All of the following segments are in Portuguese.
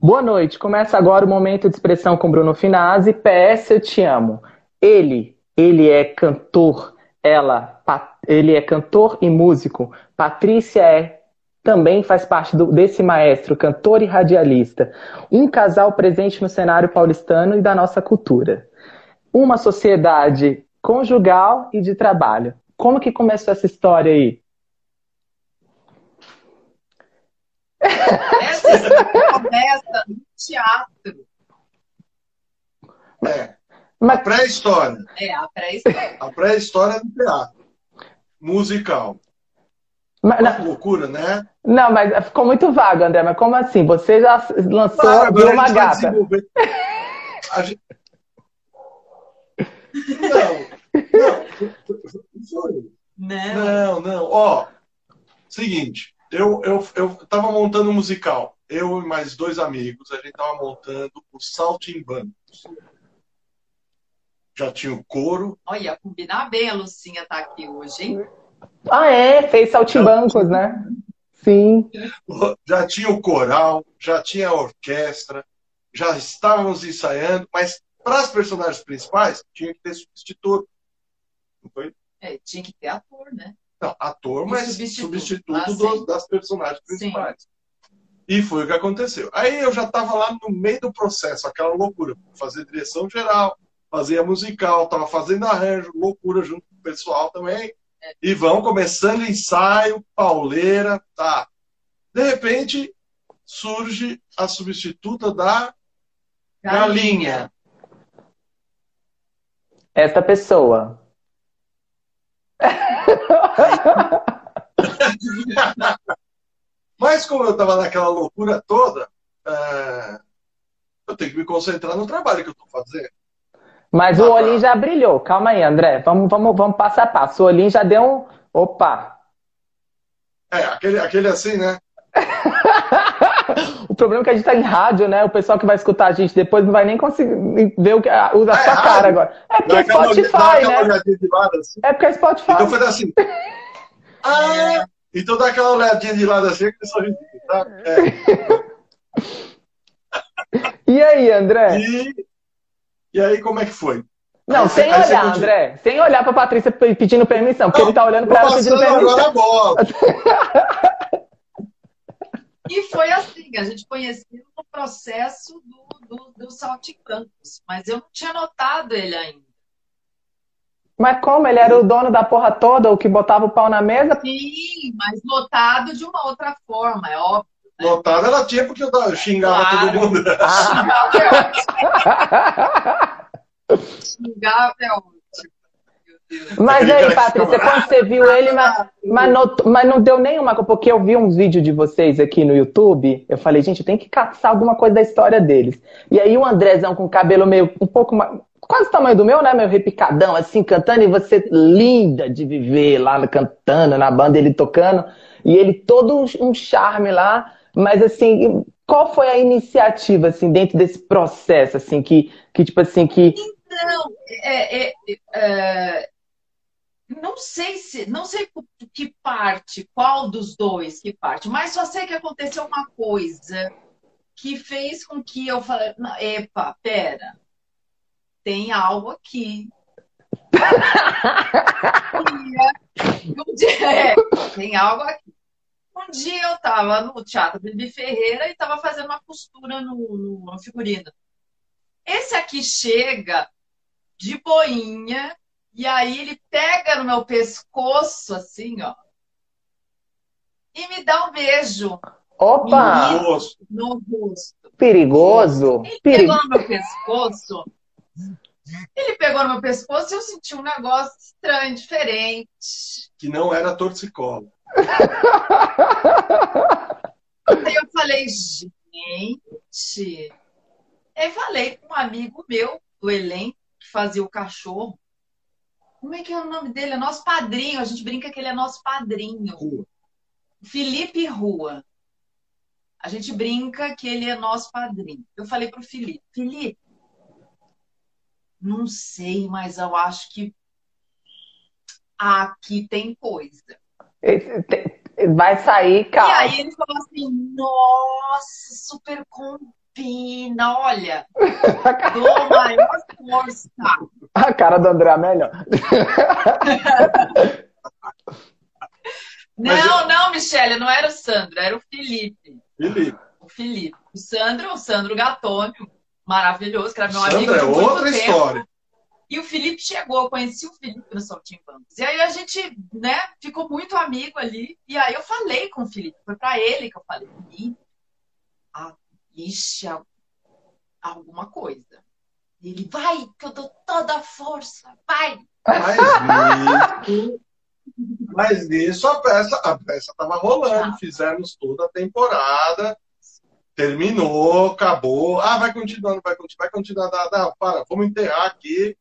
Boa noite. Começa agora o momento de expressão com Bruno Finazzi. PS, eu te amo. Ele, ele é cantor. Ela, ele é cantor e músico. Patrícia é também faz parte do, desse maestro, cantor e radialista. Um casal presente no cenário paulistano e da nossa cultura. Uma sociedade conjugal e de trabalho. Como que começou essa história aí? Essa história começa no teatro. É. Mas... A pré-história. É, a pré-história. A pré-história do teatro. Musical. Mas, Uma loucura, né? Não, mas ficou muito vago, André. Mas como assim? Você já lançou claro, uma gata. Gente... Não, não, não. Não, Ó, seguinte, eu, eu, eu tava montando um musical. Eu e mais dois amigos, a gente tava montando o Saltimbancos. Já tinha o coro. Olha, combinar bem a Lucinha tá aqui hoje, hein? Ah, é? Fez Saltimbancos, né? Sim. Já tinha o coral, já tinha a orquestra, já estávamos ensaiando, mas para as personagens principais tinha que ter substituto. Não foi? É, tinha que ter ator, né? Não, ator, mas substituto, substituto ah, do, das personagens principais. Sim. E foi o que aconteceu. Aí eu já estava lá no meio do processo, aquela loucura. Fazer direção geral, fazia musical, estava fazendo arranjo, loucura junto com o pessoal também. É. E vão começando ensaio, pauleira, tá. De repente, surge a substituta da galinha. galinha. Esta pessoa. Mas como eu estava naquela loucura toda, é... eu tenho que me concentrar no trabalho que eu estou fazendo. Mas o olhinho já brilhou. Calma aí, André. Vamos, vamos, vamos passo a passo. O olhinho já deu um. Opa! É, aquele, aquele assim, né? o problema é que a gente tá em rádio, né? O pessoal que vai escutar a gente depois não vai nem conseguir ver o que usa a é, sua rádio. cara agora. É porque é Spotify, né? Assim. É porque é Spotify. Então foi assim. ah, então dá aquela olhadinha de lado assim, que sorrisinho, tá? É. e aí, André? E e aí, como é que foi? Não, aí, sem aí olhar, André. Sem olhar pra Patrícia pedindo permissão, porque não, ele tá olhando pra ela pedindo permissão. Agora a bola. e foi assim, a gente conheceu no processo do, do, do Saltimbancos, mas eu não tinha notado ele ainda. Mas como? Ele era o dono da porra toda, o que botava o pau na mesa? Sim, mas notado de uma outra forma, é óbvio. Lotada ela tinha porque eu xingava claro. todo mundo. xingava é ótimo. Mas aí, Patrícia, quando você viu ele, mas, mas, não, mas não deu nenhuma, porque eu vi uns vídeos de vocês aqui no YouTube, eu falei, gente, eu tenho que caçar alguma coisa da história deles. E aí o Andrezão com o cabelo meio um pouco mais, quase o tamanho do meu, né, meio repicadão, assim, cantando, e você linda de viver lá cantando, na banda, ele tocando, e ele todo um charme lá, mas assim, qual foi a iniciativa assim dentro desse processo assim que, que tipo assim que então é, é, é, não sei se não sei que parte qual dos dois que parte mas só sei que aconteceu uma coisa que fez com que eu falei epa pera tem algo aqui é, tem algo aqui um dia eu estava no Teatro Bibi Ferreira e estava fazendo uma costura no, no figurino. Esse aqui chega de boinha e aí ele pega no meu pescoço, assim, ó, e me dá um beijo. Opa! No rosto. Perigoso. Ele pegou no meu pescoço. Ele pegou no meu pescoço e eu senti um negócio estranho, diferente. Que não era torcicolo. Aí eu falei, gente. Aí falei com um amigo meu do elenco que fazia o cachorro. Como é que é o nome dele? É nosso padrinho. A gente brinca que ele é nosso padrinho. Rua. Felipe Rua. A gente brinca que ele é nosso padrinho. Eu falei pro Felipe, Felipe, não sei, mas eu acho que aqui tem coisa. Vai sair, calma. E aí ele falou assim: nossa, super combina. Fina, olha. Dou maior força. A cara do André é melhor. Não, não, Michele, não era o Sandro, era o Felipe. Felipe. O Felipe. O Sandro, o Sandro Gatônio, maravilhoso, que era meu Sandro amigo. é outra história. E o Felipe chegou, eu conheci o Felipe no Saltimbancos. E aí a gente, né, ficou muito amigo ali. E aí eu falei com o Felipe, foi para ele que eu falei, ah, ixi, alguma coisa. Ele, vai, que eu dou toda a força, vai. Mas nisso, mas nisso a peça, a peça tava rolando, fizemos toda a temporada, terminou, acabou. Ah, vai continuando, vai continuar, vai continuar, dá, dá, para, vamos enterrar aqui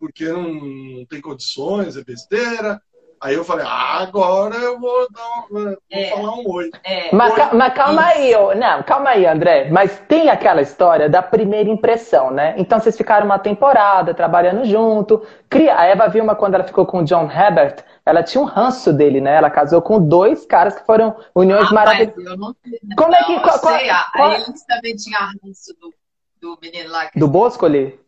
porque não, não tem condições, é besteira. Aí eu falei, ah, agora eu vou, dar, vou é, falar um oi. É, mas, oi. mas, calma aí, não, calma aí, André. Mas tem aquela história da primeira impressão, né? Então vocês ficaram uma temporada trabalhando junto. Cria, a Eva Vilma, quando ela ficou com o John Herbert, ela tinha um ranço dele, né? Ela casou com dois caras que foram uniões ah, maravilhosas. Como é que. Qual, qual, sei, qual... a Elis também tinha ranço do, do menino lá. Do Boscoli?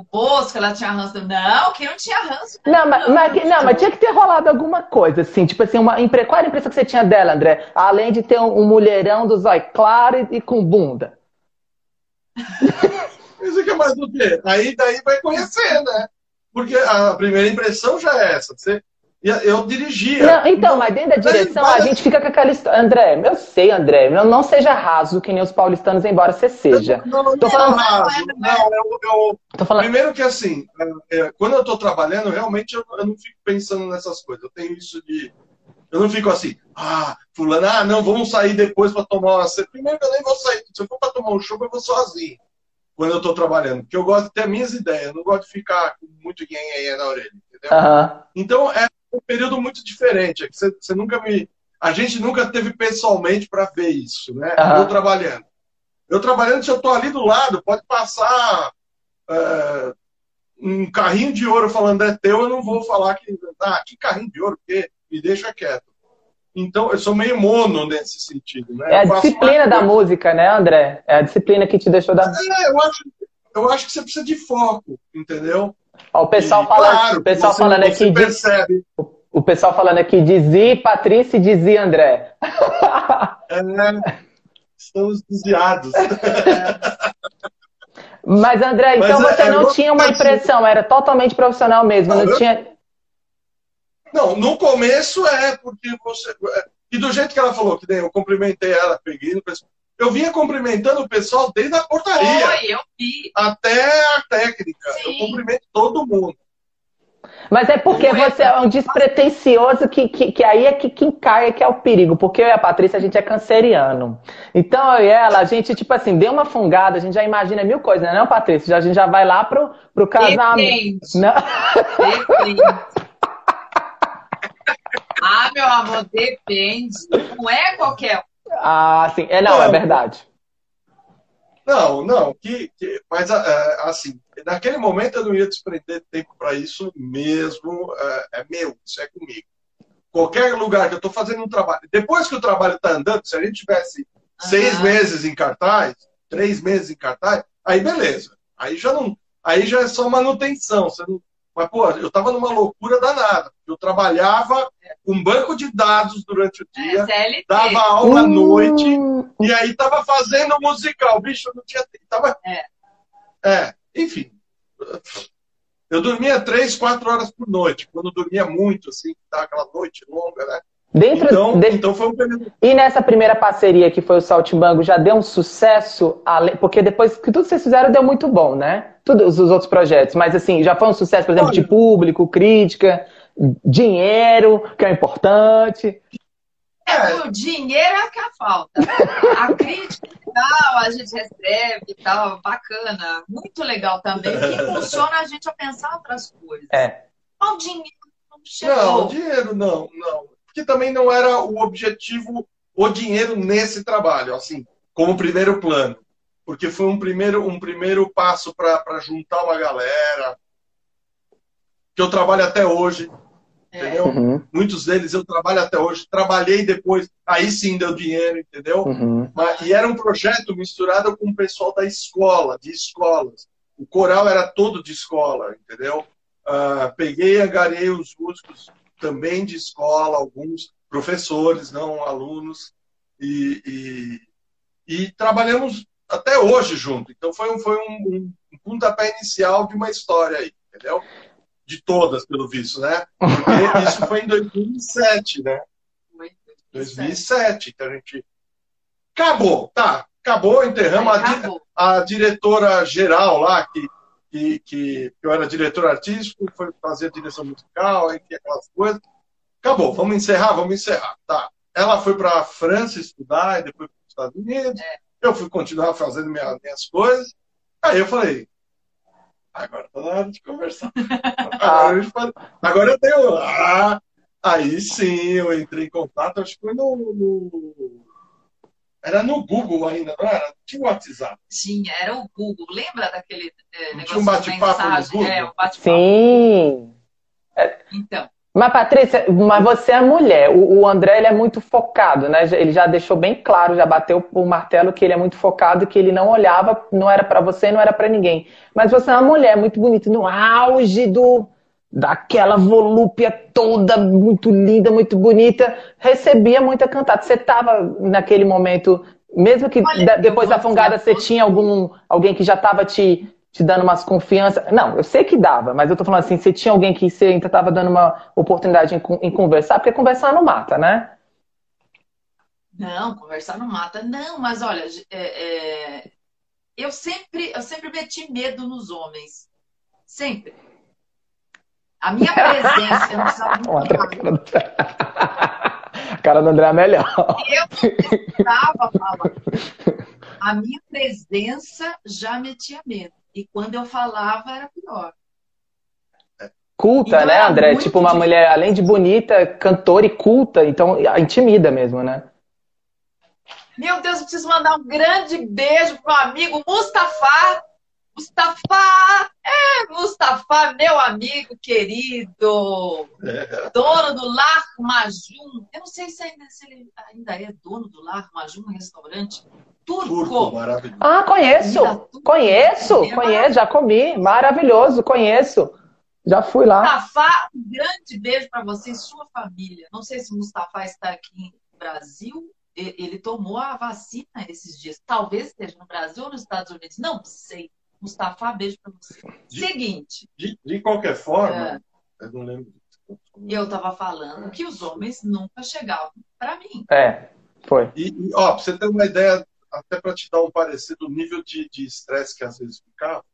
O Bosco, ela tinha ranço. Não, que não tinha ranço. Não, mas, mas, não, mas tinha que ter rolado alguma coisa, assim. Tipo assim, uma, qual era a impressão que você tinha dela, André? Além de ter um, um mulherão do zóio claro e, e, com bunda. Isso que é mais do quê? Aí daí vai conhecer, né? Porque a primeira impressão já é essa. Você eu dirigia. Não, então, mas dentro da direção a gente fica com aquela história. André, eu sei, André, não, não seja raso que nem os paulistanos, embora você seja. Não, não, tô falando raso. Não, eu, eu... Tô falando... Primeiro que assim, é, é, quando eu tô trabalhando, realmente eu, eu, não fico pensando nessas coisas. Eu tenho isso de. Eu não fico assim, ah, fulano, ah, não, vamos sair depois para tomar uma. Primeiro eu nem vou sair. Se eu for para tomar um show, eu vou sozinho. Quando eu tô trabalhando. Porque eu gosto de ter minhas ideias. Eu não gosto de ficar com muito guinha na orelha. Entendeu? Então, é um período muito diferente. É que você, você nunca me. A gente nunca teve pessoalmente para ver isso, né? Uhum. Eu trabalhando. Eu trabalhando, se eu estou ali do lado, pode passar é, um carrinho de ouro falando é teu, eu não vou falar que. Ah, que carrinho de ouro, porque me deixa quieto. Então, eu sou meio mono nesse sentido. Né? É a disciplina da música, né, André? É a disciplina que te deixou dar. É, eu acho, eu acho que você precisa de foco, entendeu? Ó, o pessoal e, falando, claro, o pessoal você, falando aqui percebe. o, o, pessoal falando aqui dizia Patrícia e dizia André. É, estamos desviados. Mas André, então Mas, é, você é, não tinha uma impressão, era totalmente profissional mesmo, não, não tinha. Não, no começo é porque você é, e do jeito que ela falou, que eu cumprimentei ela, peguei. Eu vinha cumprimentando o pessoal desde a portaria. Foi, eu vi. Até a técnica. Sim. Eu cumprimento todo mundo. Mas é porque você é um despretensioso que, que, que aí é que quem cai é que é o perigo. Porque eu e a Patrícia, a gente é canceriano. Então eu e ela, a gente, tipo assim, deu uma fungada, a gente já imagina mil coisas, né, não, Patrícia? Já, a gente já vai lá pro, pro casamento. Depende. Não? Depende. ah, meu amor, depende. Não é qualquer ah, sim. É, não, é verdade. Não, não, que, que mas é, assim, naquele momento eu não ia desprender tempo para isso mesmo, é, é, meu, isso é comigo. Qualquer lugar que eu estou fazendo um trabalho, depois que o trabalho está andando, se a gente tivesse uhum. seis meses em cartaz, três meses em cartaz, aí beleza. Aí já não, aí já é só manutenção. Você não, mas, pô, eu estava numa loucura danada. Eu trabalhava com banco de dados durante o dia, é, dava aula à noite, e aí estava fazendo musical. Bicho, eu não tinha. Tava... É. é, enfim. Eu dormia três, quatro horas por noite. Quando dormia muito, assim, tava aquela noite longa, né? Dentro então, de... então foi um. E nessa primeira parceria que foi o Saltimbanco, já deu um sucesso? Porque depois que tudo que vocês fizeram deu muito bom, né? Todos os outros projetos. Mas assim, já foi um sucesso, por exemplo, Olha, de público, crítica, dinheiro, que é importante. É, o dinheiro é que a falta. A crítica e tal, a gente recebe e tal, bacana. Muito legal também. Que funciona a gente a pensar outras coisas. É. O dinheiro não chegou. Não, dinheiro não, não que também não era o objetivo, o dinheiro nesse trabalho, assim, como primeiro plano. Porque foi um primeiro, um primeiro passo para juntar uma galera, que eu trabalho até hoje. entendeu? Uhum. Muitos deles eu trabalho até hoje, trabalhei depois, aí sim deu dinheiro, entendeu? Uhum. Mas, e era um projeto misturado com o pessoal da escola, de escolas. O coral era todo de escola, entendeu? Uh, peguei e agarrei os músicos também de escola, alguns professores, não alunos, e, e, e trabalhamos até hoje junto. Então foi um, foi um, um pontapé inicial de uma história aí, entendeu? de todas, pelo visto, né? Porque isso foi em 2007, né? 2007, que a gente. Acabou, tá. Acabou, enterramos acabou. A, a, diretora geral lá, que, que, que, eu era diretor artístico, foi fazer direção musical, enfim, aquelas coisas. Acabou, vamos encerrar, vamos encerrar. Tá. Ela foi para a França estudar e depois para os Estados Unidos. É. Eu fui continuar fazendo minhas, minhas coisas. Aí eu falei, Agora tá na hora de conversar. Agora, eu, agora eu tenho. Ah, aí sim, eu entrei em contato, acho que foi no, no. Era no Google ainda, não era? Tinha o WhatsApp. Tinha, era o Google. Lembra daquele é, negócio tinha um bate-papo no Google? É, um bate-papo. Sim. Então. Mas, Patrícia, mas você é mulher. O, o, André ele é muito focado, né? Ele já deixou bem claro, já bateu o martelo que ele é muito focado que ele não olhava, não era para você, não era para ninguém. Mas você é uma mulher muito bonita, no auge do daquela volúpia toda, muito linda, muito bonita, recebia muita cantada. Você estava naquele momento, mesmo que Olha, depois da fungada você tinha algum alguém que já estava te te dando umas confiança. Não, eu sei que dava, mas eu tô falando assim, você tinha alguém que você ainda tava dando uma oportunidade em, em conversar, porque conversar não mata, né? Não, conversar não mata. Não, mas olha, é, é, eu sempre, eu sempre meti medo nos homens. Sempre. A minha presença, eu não precisava muito A cara do André é melhor. Eu precisava falar. A minha presença já metia medo. E quando eu falava, era pior. Culta, então, né, André? Tipo uma difícil. mulher, além de bonita, cantora e culta, então intimida mesmo, né? Meu Deus, eu preciso mandar um grande beijo pro meu amigo Mustafa. Mustafa! É, Mustafa, meu amigo querido. É. Dono do Lar Majum. Eu não sei se, ainda, se ele ainda é dono do Lar Majum, um restaurante turco. turco maravilhoso. Ah, conheço. Conheço, é conheço, já comi. Maravilhoso, conheço. Já fui lá. Mustafa, um grande beijo para você e sua família. Não sei se o Mustafa está aqui no Brasil. Ele tomou a vacina esses dias. Talvez esteja no Brasil ou nos Estados Unidos. Não sei. Mustafa, beijo para você. De, Seguinte. De, de qualquer forma, é, eu não lembro. Eu estava falando que os homens nunca chegavam para mim. É, foi. E, e ó, pra você ter uma ideia até para te dar um parecer do nível de estresse que às vezes ficava,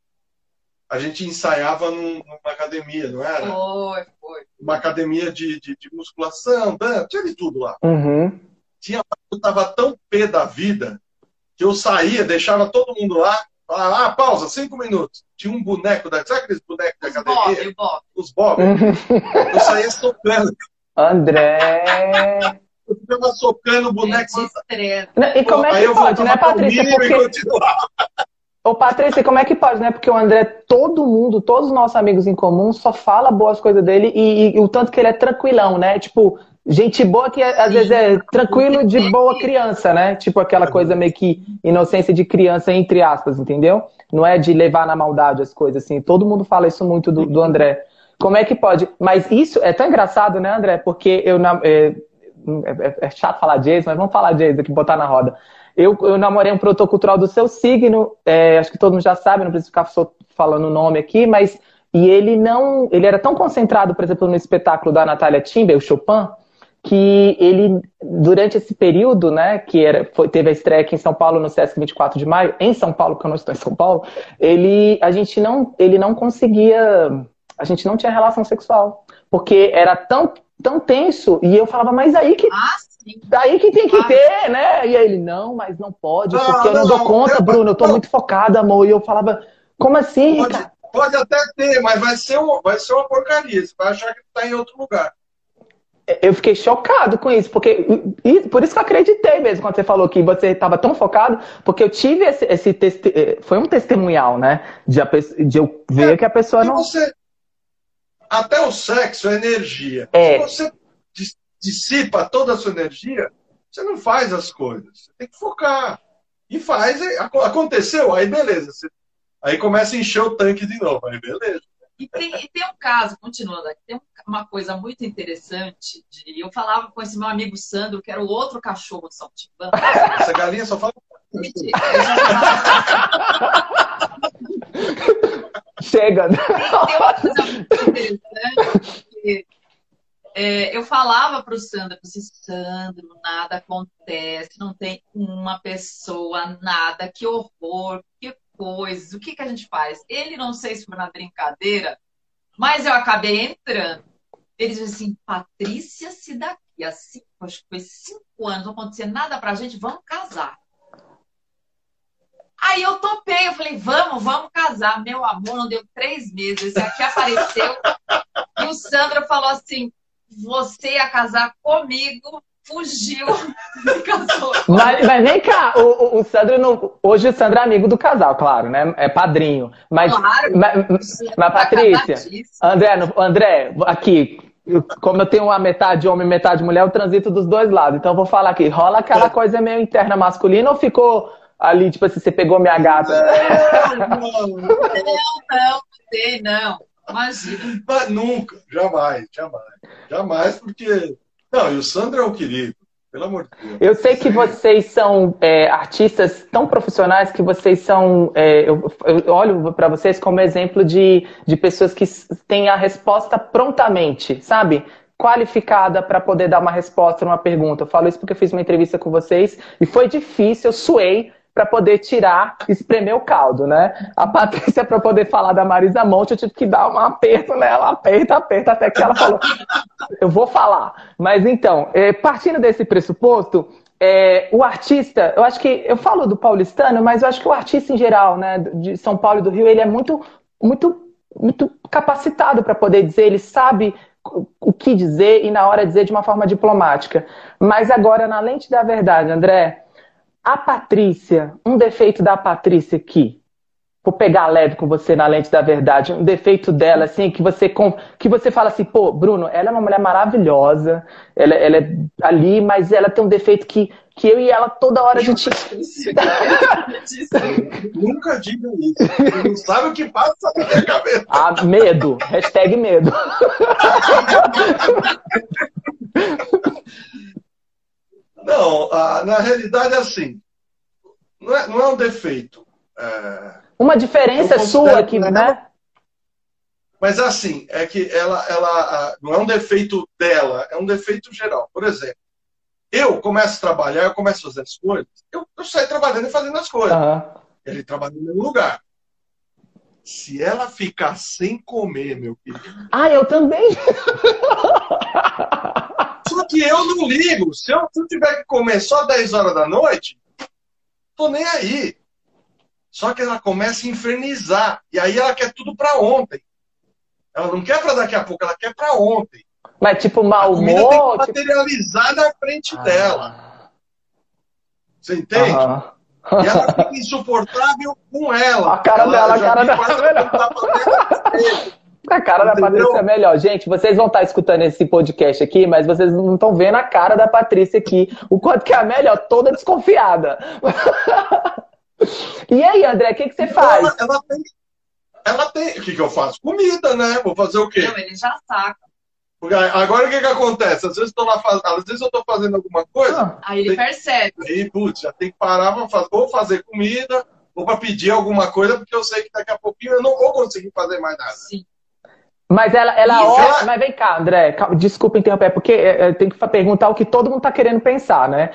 a gente ensaiava num, numa academia, não era? Foi, foi. Uma academia de, de, de musculação, tinha de tudo lá. Uhum. Tinha, eu tava tão pé da vida que eu saía, deixava todo mundo lá, ah, pausa, cinco minutos. Tinha um boneco da. Sabe aqueles bonecos da academia? Bob, Os Bob. eu saía socando. André! eu ficava socando o boneco. E como é que pode, né, Patrícia? Porque... Ô, Patrícia, como é que pode, né? Porque o André, todo mundo, todos os nossos amigos em comum, só fala boas coisas dele e, e, e o tanto que ele é tranquilão, né? Tipo, gente boa que às Sim. vezes é tranquilo de boa criança, né? Tipo aquela coisa meio que inocência de criança, entre aspas, entendeu? Não é de levar na maldade as coisas, assim. Todo mundo fala isso muito do, do André. Como é que pode? Mas isso é tão engraçado, né, André? Porque eu, é, é, é, é, chato falar Jason, mas vamos falar Jason aqui, botar na roda. Eu, eu namorei um produtor cultural do seu signo, é, acho que todo mundo já sabe, não preciso ficar falando o nome aqui, mas e ele não, ele era tão concentrado, por exemplo, no espetáculo da Natália Timber, o Chopin, que ele, durante esse período, né, que era, foi, teve a estreia aqui em São Paulo no Sesc 24 de maio, em São Paulo, porque eu não estou em São Paulo, ele, a gente não, ele não conseguia, a gente não tinha relação sexual, porque era tão tão tenso. E eu falava, mas aí que. Ah, Daí que tem que ah, ter, né? E aí ele, não, mas não pode, não, porque eu não, não dou conta, eu, Bruno, eu tô não. muito focada, amor. E eu falava, como assim, pode, Pode até ter, mas vai ser, um, vai ser uma porcaria. Você vai achar que tá em outro lugar. Eu fiquei chocado com isso, porque por isso que eu acreditei mesmo quando você falou que você estava tão focado, porque eu tive esse, esse eh, foi um testemunhal, né? De, de eu ver é, que a pessoa não. Você, até o sexo é energia. É. Se você dissipa toda a sua energia, você não faz as coisas. Você tem que focar. E faz. Aconteceu, aí beleza. Aí começa a encher o tanque de novo. Aí beleza. E tem, e tem um caso, continuando aqui, tem uma coisa muito interessante. De, eu falava com esse meu amigo Sandro, que era o outro cachorro de São. Essa galinha só fala. Chega. Tem, tem uma coisa muito interessante que é, eu falava para o Sandro, assim, Sandro, nada acontece, não tem uma pessoa, nada, que horror, que coisa, o que, que a gente faz? Ele, não sei se foi na brincadeira, mas eu acabei entrando. Ele disse assim, Patrícia, se daqui a cinco, acho que foi cinco anos não acontecer nada pra gente, vamos casar. Aí eu topei, eu falei, vamos, vamos casar. Meu amor, não deu três meses, esse aqui apareceu. e o Sandro falou assim, você ia casar comigo, fugiu e casou. Mas, mas vem cá, o, o, Sandro não, hoje o Sandro é amigo do casal, claro, né? É padrinho. Mas, claro, mas, mas Patrícia, André, André, aqui, como eu tenho uma metade homem, metade mulher, eu transito dos dois lados. Então eu vou falar aqui, rola aquela coisa meio interna masculina ou ficou ali, tipo assim, você pegou minha gata? Não, não, não, não, sei, não. Imagina. Mas nunca, jamais, jamais. Jamais, porque. Não, e o Sandro é um querido. Pelo amor de Deus. Eu sei que vocês são é, artistas tão profissionais que vocês são. É, eu, eu, olho para vocês como exemplo de, de pessoas que têm a resposta prontamente, sabe? Qualificada para poder dar uma resposta numa pergunta. Eu falo isso porque eu fiz uma entrevista com vocês e foi difícil, eu suei para poder tirar, espremer o caldo, né? A Patrícia, para poder falar da Marisa Monte, eu tive que dar um aperto nela, aperta, aperta, até que ela falou, eu vou falar. Mas então, é, partindo desse pressuposto, é, o artista, eu acho que, eu falo do paulistano, mas eu acho que o artista em geral, né, de São Paulo e do Rio, ele é muito, muito, muito capacitado para poder dizer, ele sabe o que dizer e na hora dizer de uma forma diplomática. Mas agora, na lente da verdade, André, a Patrícia, um defeito da Patrícia aqui. Vou pegar leve com você na lente da verdade. Um defeito dela, assim, que você, que você fala assim, pô, Bruno, ela é uma mulher maravilhosa, ela, ela é ali, mas ela tem um defeito que, que eu e ela toda hora a gente. Nunca diga isso. Não sabe o que passa na minha cabeça. Ah, medo. Hashtag medo. Não, na realidade é assim. Não é, não é um defeito. É... Uma diferença sua aqui, né? né? Mas assim, é que ela, ela não é um defeito dela, é um defeito geral. Por exemplo, eu começo a trabalhar, eu começo a fazer as coisas, eu, eu saio trabalhando e fazendo as coisas. Uhum. Ele trabalha no mesmo lugar. Se ela ficar sem comer, meu querido. Ah, eu também. Só que eu não ligo. Se eu, se eu tiver que comer só 10 horas da noite, tô nem aí. Só que ela começa a infernizar. E aí ela quer tudo para ontem. Ela não quer para daqui a pouco, ela quer para ontem. Mas tipo, mau humor? tem que tipo materializar tipo... na frente ah. dela. Você entende? Ah. E ela fica insuportável com ela. A cara ela dela, a cara dela. A cara Entendeu? da Patrícia é melhor. Gente, vocês vão estar escutando esse podcast aqui, mas vocês não estão vendo a cara da Patrícia aqui. O quanto que é a melhor, toda desconfiada. e aí, André, o que, que você faz? Ela, ela, tem. Ela tem. O que, que eu faço? Comida, né? Vou fazer o quê? Não, ele já saca. Agora o que, que acontece? Às vezes, lá faz... Às vezes eu estou fazendo alguma coisa. Ah, aí ele tem... percebe. Aí, putz, já tem que parar para fazer, ou fazer comida, ou para pedir alguma coisa, porque eu sei que daqui a pouquinho eu não vou conseguir fazer mais nada. Sim. Mas ela, ela olha. Mas vem cá, André, desculpa interromper, porque é, é, tem que perguntar o que todo mundo está querendo pensar, né?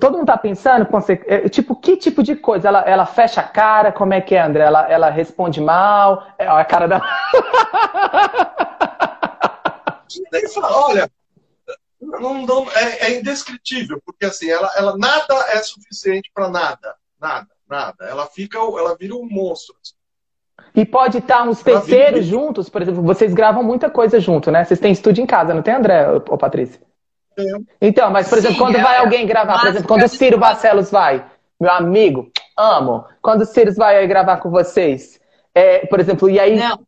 Todo mundo está pensando, é, tipo, que tipo de coisa? Ela, ela fecha a cara, como é que é, André? Ela, ela responde mal? É a cara. Nem fala, olha, não, não, é, é, indescritível, porque assim, ela, ela nada é suficiente para nada. Nada, nada. Ela fica, ela vira um monstro. Assim. E pode estar uns terceiros juntos, por exemplo, vocês gravam muita coisa junto, né? Vocês têm estúdio em casa, não tem, André ou Patrícia? Então, mas, por exemplo, Sim, quando é, vai alguém gravar, por exemplo, quando o Ciro Barcelos vai, meu amigo, amo. Quando o Ciro vai gravar com vocês, é, por exemplo, e aí. Não.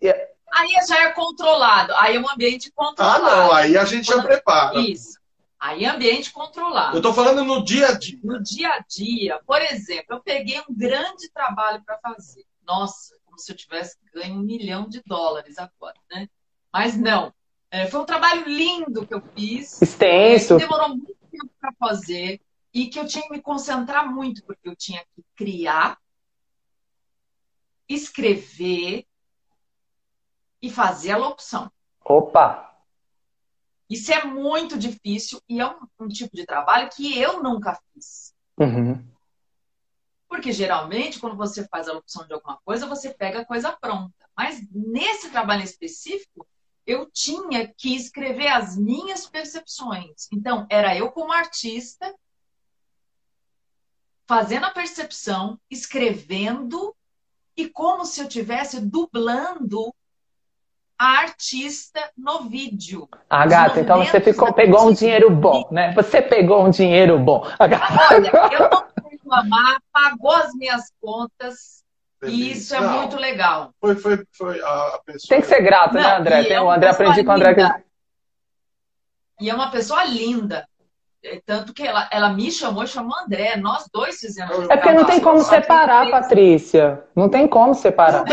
Aí já é controlado. Aí é um ambiente controlado. Ah, não. Aí a gente Quando... já prepara. Isso. Aí é ambiente controlado. Eu estou falando no dia a dia. No dia a dia. Por exemplo, eu peguei um grande trabalho para fazer. Nossa, como se eu tivesse ganho um milhão de dólares agora, né? Mas não. É, foi um trabalho lindo que eu fiz. Extenso. É, demorou muito tempo para fazer e que eu tinha que me concentrar muito, porque eu tinha que criar, escrever e fazer a locução. Opa! Isso é muito difícil e é um, um tipo de trabalho que eu nunca fiz. Uhum. Porque geralmente, quando você faz a locução de alguma coisa, você pega a coisa pronta. Mas nesse trabalho específico, eu tinha que escrever as minhas percepções. Então, era eu como artista, fazendo a percepção, escrevendo, e como se eu tivesse dublando a artista no vídeo. Ah, gata, então você ficou, pegou um dinheiro bom, né? Você pegou um dinheiro bom. Olha, eu reclamar, pagou as minhas contas. E isso é não, muito legal. Foi, foi, foi a pessoa. Tem que ser grato, né, não, né, André? Tem, é o André aprendi com o André. Que... E é uma pessoa linda. É, tanto que ela, ela me chamou e chamou André. Nós dois fizemos. É porque não tem como separar, Patrícia. Não tem como separar.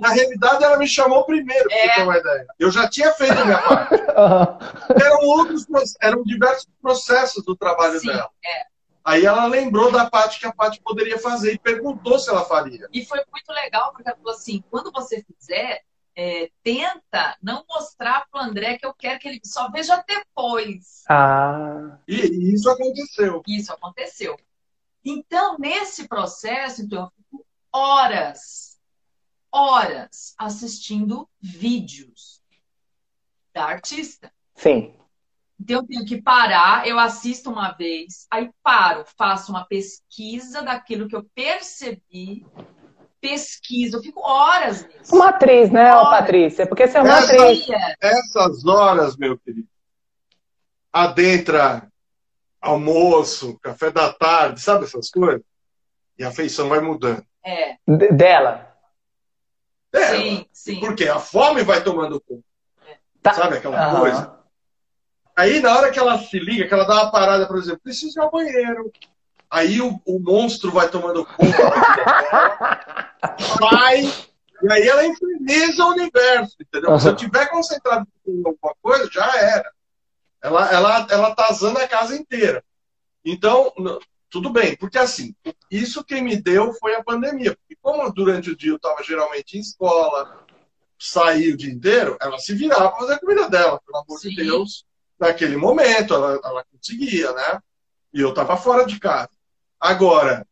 Na realidade, ela me chamou primeiro, pra é. você ter uma ideia. Eu já tinha feito a minha parte. Uhum. Eram outros, eram diversos processos do trabalho Sim, dela. É. Aí ela lembrou da parte que a parte poderia fazer e perguntou se ela faria. E foi muito legal, porque ela falou assim: quando você fizer, é, tenta não mostrar para o André que eu quero que ele só veja depois. Ah. E, e, isso aconteceu. Isso aconteceu. Então, nesse processo, então, eu fico horas, horas assistindo vídeos da artista. Sim. Então, eu tenho que parar, eu assisto uma vez, aí paro, faço uma pesquisa daquilo que eu percebi pesquisa, eu fico horas nisso. Uma atriz, né, horas. Patrícia? Porque você é uma Essa, atriz. Essas horas, meu querido, adentra almoço, café da tarde, sabe essas coisas? E a feição vai mudando. É. D dela. Dela. Sim, sim. Porque a fome vai tomando conta. É. Tá. Sabe aquela uhum. coisa? Aí, na hora que ela se liga, que ela dá uma parada, por exemplo, preciso ir ao banheiro. Aí o, o monstro vai tomando conta. vai. E aí ela inferniza o universo, entendeu? Uhum. Se eu tiver concentrado em alguma coisa, já era. Ela, ela, ela tá azando a casa inteira. Então, tudo bem, porque assim, isso que me deu foi a pandemia. Porque como durante o dia eu estava geralmente em escola, saí o dia inteiro, ela se virava para fazer a comida dela, pelo amor Sim. de Deus. Naquele momento, ela, ela conseguia, né? E eu estava fora de casa. Agora,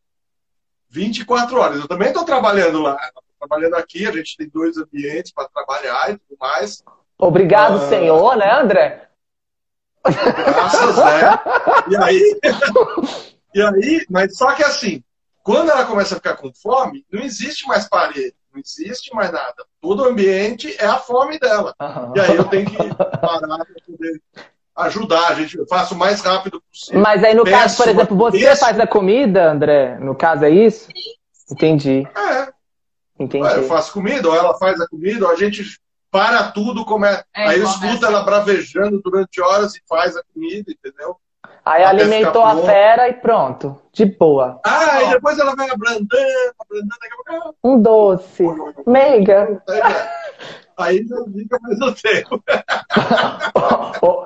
24 horas. Eu também estou trabalhando lá. Estou trabalhando aqui, a gente tem dois ambientes para trabalhar e tudo mais. Obrigado, ah, Senhor, né, André? Graças, né? E aí, e aí, mas só que assim, quando ela começa a ficar com fome, não existe mais parede, não existe mais nada. Todo ambiente é a fome dela. Uhum. E aí eu tenho que parar para poder ajudar, a gente faz o mais rápido possível. Mas aí no Peço, caso, por exemplo, você faz a comida, André? No caso é isso? Sim. Entendi. É. Entendi. Eu faço comida, ou ela faz a comida, ou a gente para tudo, como é. é aí eu escuto ela bravejando durante horas e faz a comida, entendeu? Aí Até alimentou a fera e pronto. De boa. Ah, e depois ela vai ablandando, ablandando. Um doce. Meiga. É aí não fica mais o tempo.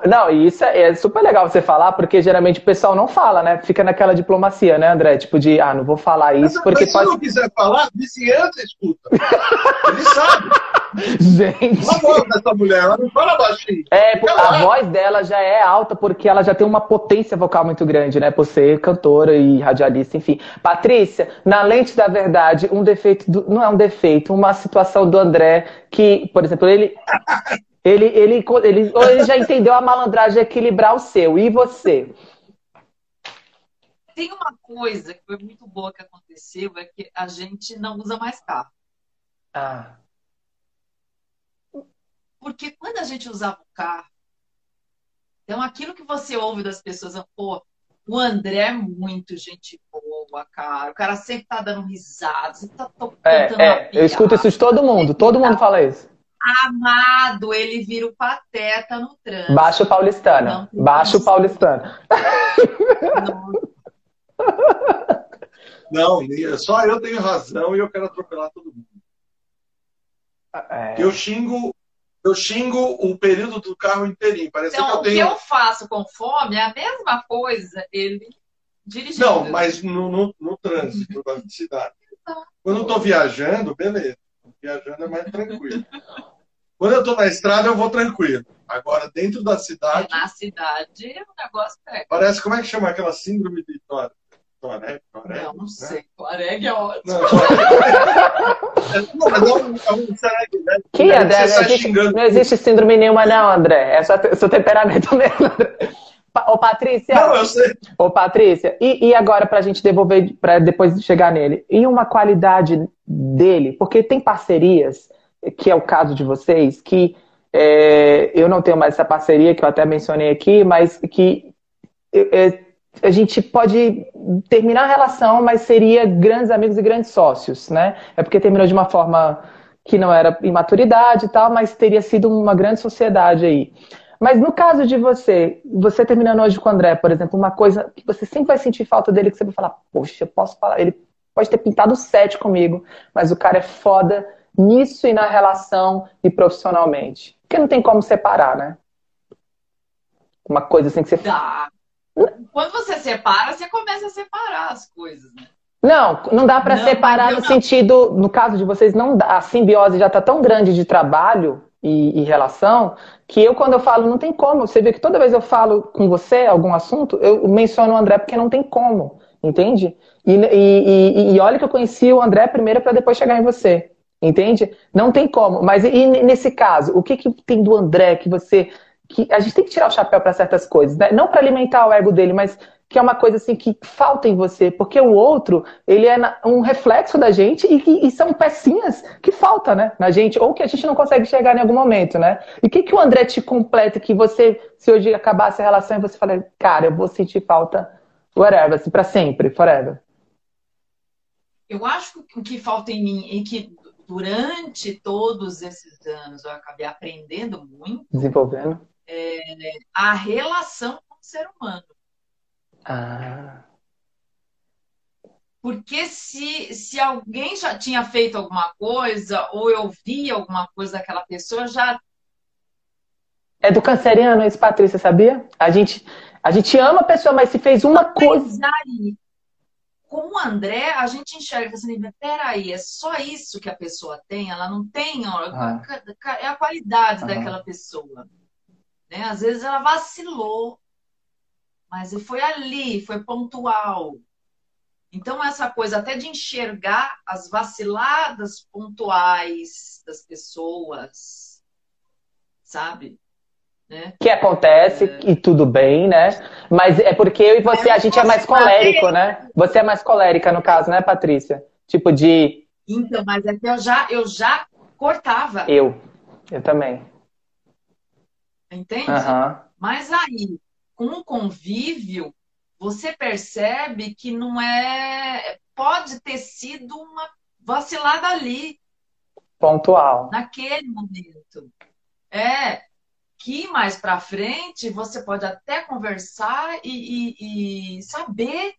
não, e isso é, é, super legal você falar, porque geralmente o pessoal não fala, né? Fica naquela diplomacia, né, André? Tipo de, ah, não vou falar isso mas, porque mas pode... se não quiser falar, vizinhança escuta. Ele sabe. Gente. A voz dessa mulher, ela não fala baixinho. É, a voz dela já é alta porque ela já tem uma potência vocal muito grande, né? Por ser cantora e radialista, enfim. Patrícia, na lente da verdade, um defeito, do... não é um defeito, uma situação do André que, por exemplo, ele. Ele, ele, ele, ele já entendeu a malandragem de equilibrar o seu. E você? Tem uma coisa que foi muito boa que aconteceu, é que a gente não usa mais carro. Ah. Porque quando a gente usava o carro, então aquilo que você ouve das pessoas, pô, o André é muito gente boa, cara. O cara sempre tá dando risada, sempre tá tocando. É, é. eu escuto isso de todo mundo, todo mundo fala isso. Amado, ele vira o pateta no trânsito. Baixo paulistana. Baixo paulistana. Não, só eu tenho razão e eu quero atropelar todo mundo. É... Eu xingo eu xingo o período do carro inteirinho. Parece então, que eu tenho... o que eu faço com fome é a mesma coisa ele dirigindo. Não, mas no, no, no trânsito da cidade. Quando eu estou viajando, beleza. Viajando é mais tranquilo. Quando eu estou na estrada, eu vou tranquilo. Agora, dentro da cidade. Na cidade, o negócio pega. Parece, como é que chama aquela síndrome de Tuareg? Tuareg? Tuareg não, não né? sei. Tuareg é ótimo. Não, é um, é um né? Que, André? Não existe, não existe síndrome nenhuma, não, André. É só seu temperamento mesmo, André. Ô, Patrícia. Não, eu sei. Ô, Patrícia, e, e agora para a gente devolver, para depois chegar nele, e uma qualidade dele, porque tem parcerias, que é o caso de vocês, que é, eu não tenho mais essa parceria, que eu até mencionei aqui, mas que é, a gente pode terminar a relação, mas seria grandes amigos e grandes sócios, né? É porque terminou de uma forma que não era imaturidade e tal, mas teria sido uma grande sociedade aí. Mas no caso de você, você terminando hoje com o André, por exemplo, uma coisa que você sempre vai sentir falta dele, que você vai falar, poxa, eu posso falar, ele pode ter pintado sete comigo, mas o cara é foda nisso e na relação e profissionalmente. Porque não tem como separar, né? Uma coisa assim que você. Quando você separa, você começa a separar as coisas, né? Não, não dá para separar no não. sentido, no caso de vocês, não dá. A simbiose já está tão grande de trabalho e, e, relação, que eu, quando eu falo, não tem como. Você vê que toda vez eu falo com você algum assunto, eu menciono o André porque não tem como, entende? E, e, e olha que eu conheci o André primeiro para depois chegar em você, entende? Não tem como. Mas e nesse caso, o que, que tem do André que você. Que A gente tem que tirar o chapéu para certas coisas, né? Não para alimentar o ego dele, mas que é uma coisa assim que falta em você, porque o outro, ele é um reflexo da gente e, e são pecinhas que faltam, né, na gente, ou que a gente não consegue chegar em algum momento, né? E o que, que o André te completa que você, se hoje acabasse a relação e você fala, cara, eu vou sentir falta, whatever, assim, pra sempre, forever? Eu acho que o que falta em mim e que durante todos esses anos eu acabei aprendendo muito. Desenvolvendo. É a relação com o ser humano ah. Porque se, se alguém já tinha feito alguma coisa, ou eu vi alguma coisa daquela pessoa, já. É do canceriano isso, Patrícia, sabia? A gente, a gente ama a pessoa, mas se fez uma coisa. Aí, com o André, a gente enxerga assim, peraí, é só isso que a pessoa tem? Ela não tem, ó, ah. é a qualidade ah. daquela pessoa. Né? Às vezes ela vacilou, mas foi ali, foi pontual. Então, essa coisa até de enxergar as vaciladas pontuais das pessoas, sabe? Né? Que acontece é... e tudo bem, né? Mas é porque eu e você, é, a gente é mais colérico, né? Você é mais colérica, no caso, né, Patrícia? Tipo de. Então, mas é que eu já, eu já cortava. Eu. Eu também. Entende? Uhum. Mas aí, com o convívio, você percebe que não é. Pode ter sido uma vacilada ali. Pontual. Naquele momento. É. Que mais para frente você pode até conversar e, e, e saber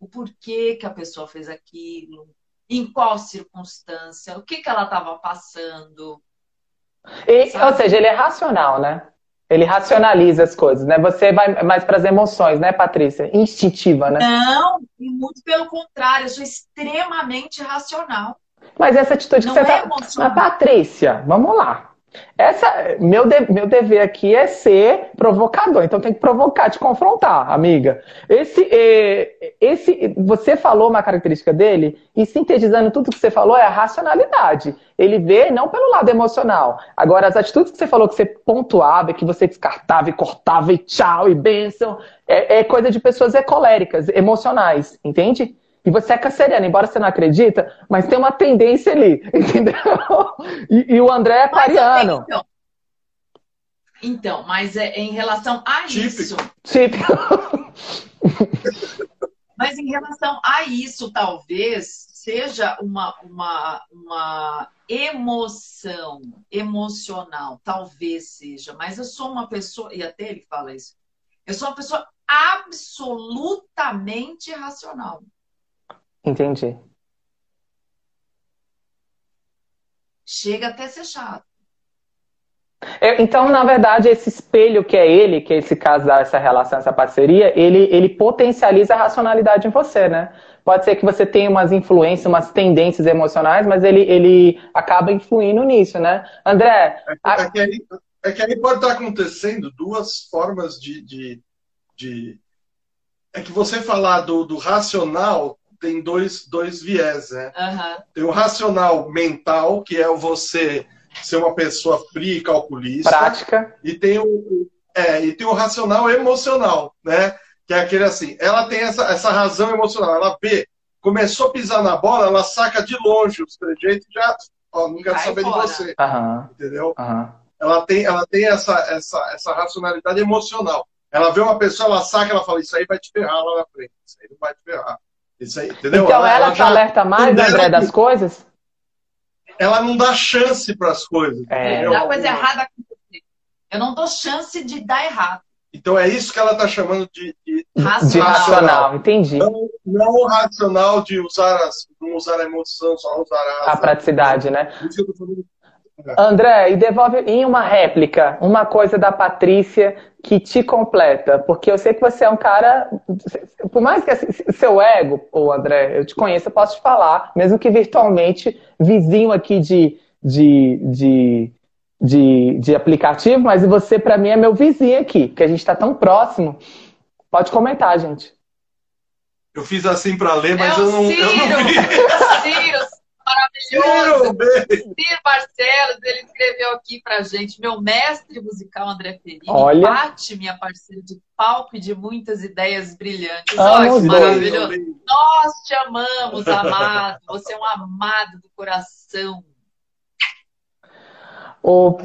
o porquê que a pessoa fez aquilo, em qual circunstância, o que, que ela estava passando. E, ou seja, ele é racional, né? Ele racionaliza as coisas, né? Você vai mais para as emoções, né, Patrícia? Instintiva, né? Não, muito pelo contrário, eu sou extremamente racional. Mas essa atitude Não que você é tá. Mas, Patrícia, vamos lá. Essa, meu, de, meu dever aqui é ser provocador, então tem que provocar, te confrontar, amiga. Esse, esse, você falou uma característica dele, e sintetizando tudo que você falou é a racionalidade. Ele vê não pelo lado emocional. Agora, as atitudes que você falou que você pontuava, que você descartava e cortava e tchau e bênção, é, é coisa de pessoas ecoléricas, emocionais, entende? E você é canceriano, embora você não acredita, mas tem uma tendência ali, entendeu? E, e o André é aquariano. Então, então, mas é, em relação a Típico. isso. Típico. Mas em relação a isso, talvez, seja uma, uma, uma emoção, emocional, talvez seja, mas eu sou uma pessoa, e até ele fala isso, eu sou uma pessoa absolutamente racional. Entendi. Chega até ser chato. É, então, na verdade, esse espelho que é ele, que é esse casal, essa relação, essa parceria, ele, ele potencializa a racionalidade em você, né? Pode ser que você tenha umas influências, umas tendências emocionais, mas ele, ele acaba influindo nisso, né? André. É, a... é, que, aí, é que aí pode estar acontecendo duas formas de. de, de... É que você falar do, do racional tem dois, dois viés, né? Uhum. Tem o racional mental, que é você ser uma pessoa fria e calculista. Prática. E tem o, é, e tem o racional emocional, né? Que é aquele assim, ela tem essa, essa razão emocional, ela vê, começou a pisar na bola, ela saca de longe os trejeitos e já, ó, não quero saber fora. de você. Uhum. Entendeu? Uhum. Ela tem, ela tem essa, essa, essa racionalidade emocional. Ela vê uma pessoa, ela saca, ela fala, isso aí vai te ferrar lá na frente, isso aí não vai te ferrar. Isso aí, entendeu? Então ela, ela, ela já alerta mais, André, das coisas? ela não dá chance para as coisas. É. Dá coisa errada acontecer. Eu não dou chance de dar errado. Então é isso que ela está chamando de, de, racional. de racional. Entendi. Não, não o racional de usar as, não usar a emoção, só usar a, a praticidade, né? Isso que eu tô falando André, e devolve em uma réplica uma coisa da Patrícia que te completa, porque eu sei que você é um cara, por mais que assim, seu ego, ou André, eu te conheço, eu posso te falar, mesmo que virtualmente, vizinho aqui de, de, de, de, de aplicativo, mas você para mim é meu vizinho aqui, que a gente está tão próximo. Pode comentar, gente. Eu fiz assim para ler, mas é eu, não, Ciro, eu não vi. Ciro, maravilhoso. Ciro Barcelos, ele escreveu aqui pra gente, meu mestre musical André Perini, Olha. Pati, minha parceira de palco e de muitas ideias brilhantes. Olha, maravilhoso. Nós te amamos, amado. Você é um amado do coração. O...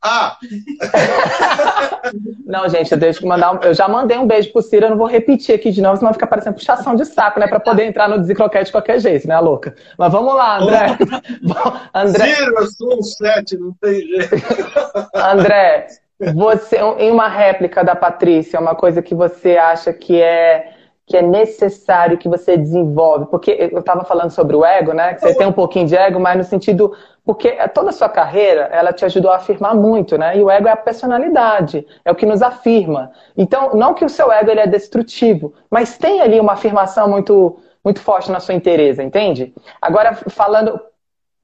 Ah! não, gente, eu deixo mandar um... Eu já mandei um beijo pro Ciro, eu não vou repetir aqui de novo, senão vai ficar parecendo puxação de saco, né? Pra poder entrar no Desencroquete de qualquer jeito, né, louca? Mas vamos lá, André. André... Ciro, eu sou um sete, não tem jeito. André, você, em uma réplica da Patrícia, uma coisa que você acha que é que é necessário que você desenvolve, porque eu estava falando sobre o ego, né? Que você tem um pouquinho de ego, mas no sentido porque toda a sua carreira, ela te ajudou a afirmar muito, né? E o ego é a personalidade, é o que nos afirma. Então, não que o seu ego ele é destrutivo, mas tem ali uma afirmação muito, muito forte na sua inteireza, entende? Agora, falando,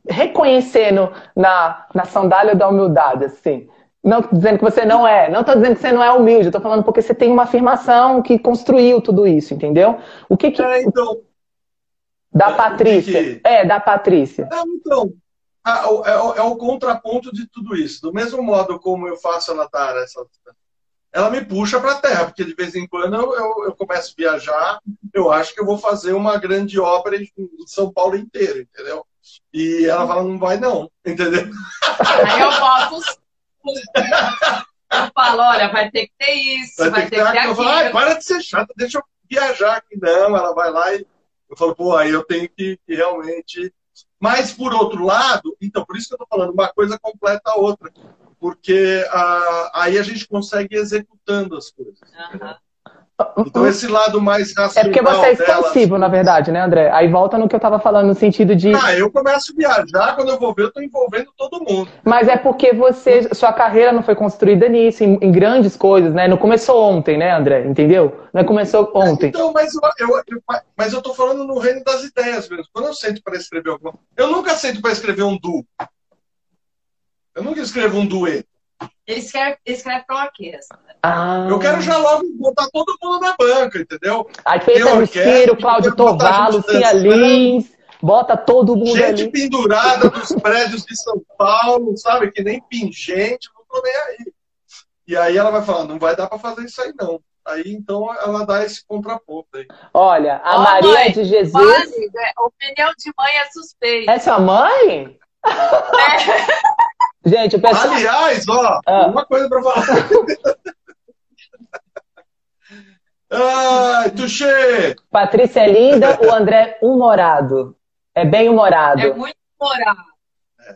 reconhecendo na, na sandália da humildade, assim. Não dizendo que você não é, não estou dizendo que você não é humilde, estou falando porque você tem uma afirmação que construiu tudo isso, entendeu? O que que... É, então... Da Patrícia. Que... É, da Patrícia. Então, ah, é, o, é, o contraponto de tudo isso. Do mesmo modo como eu faço ela dar essa. Ela me puxa para a terra, porque de vez em quando eu, eu, eu, começo a viajar, eu acho que eu vou fazer uma grande obra em, em São Paulo inteiro, entendeu? E ela fala, não vai não, entendeu? Aí eu boto Eu falo, olha, vai ter que ter isso, vai, vai ter, que ter, ter aquilo. Eu falo, Ai, para de ser chata, deixa eu viajar aqui. Não, ela vai lá e eu falo, pô, aí eu tenho que, que realmente mas, por outro lado, então, por isso que eu estou falando, uma coisa completa a outra. Porque ah, aí a gente consegue ir executando as coisas. Uhum. Então, esse lado mais racional. É porque você é expansivo, delas... na verdade, né, André? Aí volta no que eu estava falando, no sentido de. Ah, eu começo a viajar, quando eu vou ver, eu estou envolvendo todo mundo. Mas é porque você, sua carreira não foi construída nisso, em, em, grandes coisas, né? Não começou ontem, né, André? Entendeu? Não começou ontem. Então, mas eu, eu, eu mas eu tô falando no reino das ideias mesmo. Quando eu sento para escrever alguma Eu nunca sento para escrever um du. Eu nunca escrevo um dueto. Ele escreve, escreve pra orquestra. Ah. Eu quero já logo botar todo mundo na banca, entendeu? Aí feita no Ciro, Cláudio Torvalo, Cia Lins, bota todo mundo gente ali. pendurada dos prédios de São Paulo, sabe? Que nem pingente, não tô nem aí. E aí ela vai falar, não vai dar para fazer isso aí não. Aí então ela dá esse contraponto aí. Olha, a oh, Maria mãe, de Jesus. Mãe, né? opinião de mãe é suspeita. É sua mãe? É. Gente, o pessoal... Aliás, ó, ah. uma coisa para falar. Ai, Tuxê! Patrícia é linda, o André humorado. É bem humorado. É muito humorado.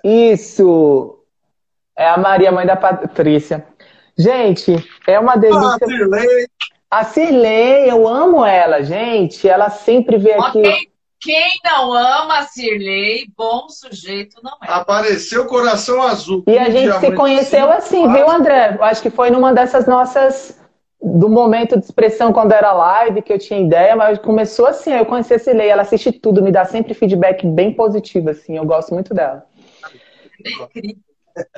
Isso! É a Maria, mãe da Patrícia. Gente, é uma delícia. Ah, Cirlei. A Cirlei, eu amo ela, gente. Ela sempre vê aqui. Okay. Quem não ama a Cirlei, bom sujeito não é. Apareceu coração azul. E a gente se conheceu assim, viu, André? Acho que foi numa dessas nossas do momento de expressão quando era live, que eu tinha ideia, mas começou assim, eu conheci a Cilei, ela assiste tudo, me dá sempre feedback bem positivo, assim, eu gosto muito dela.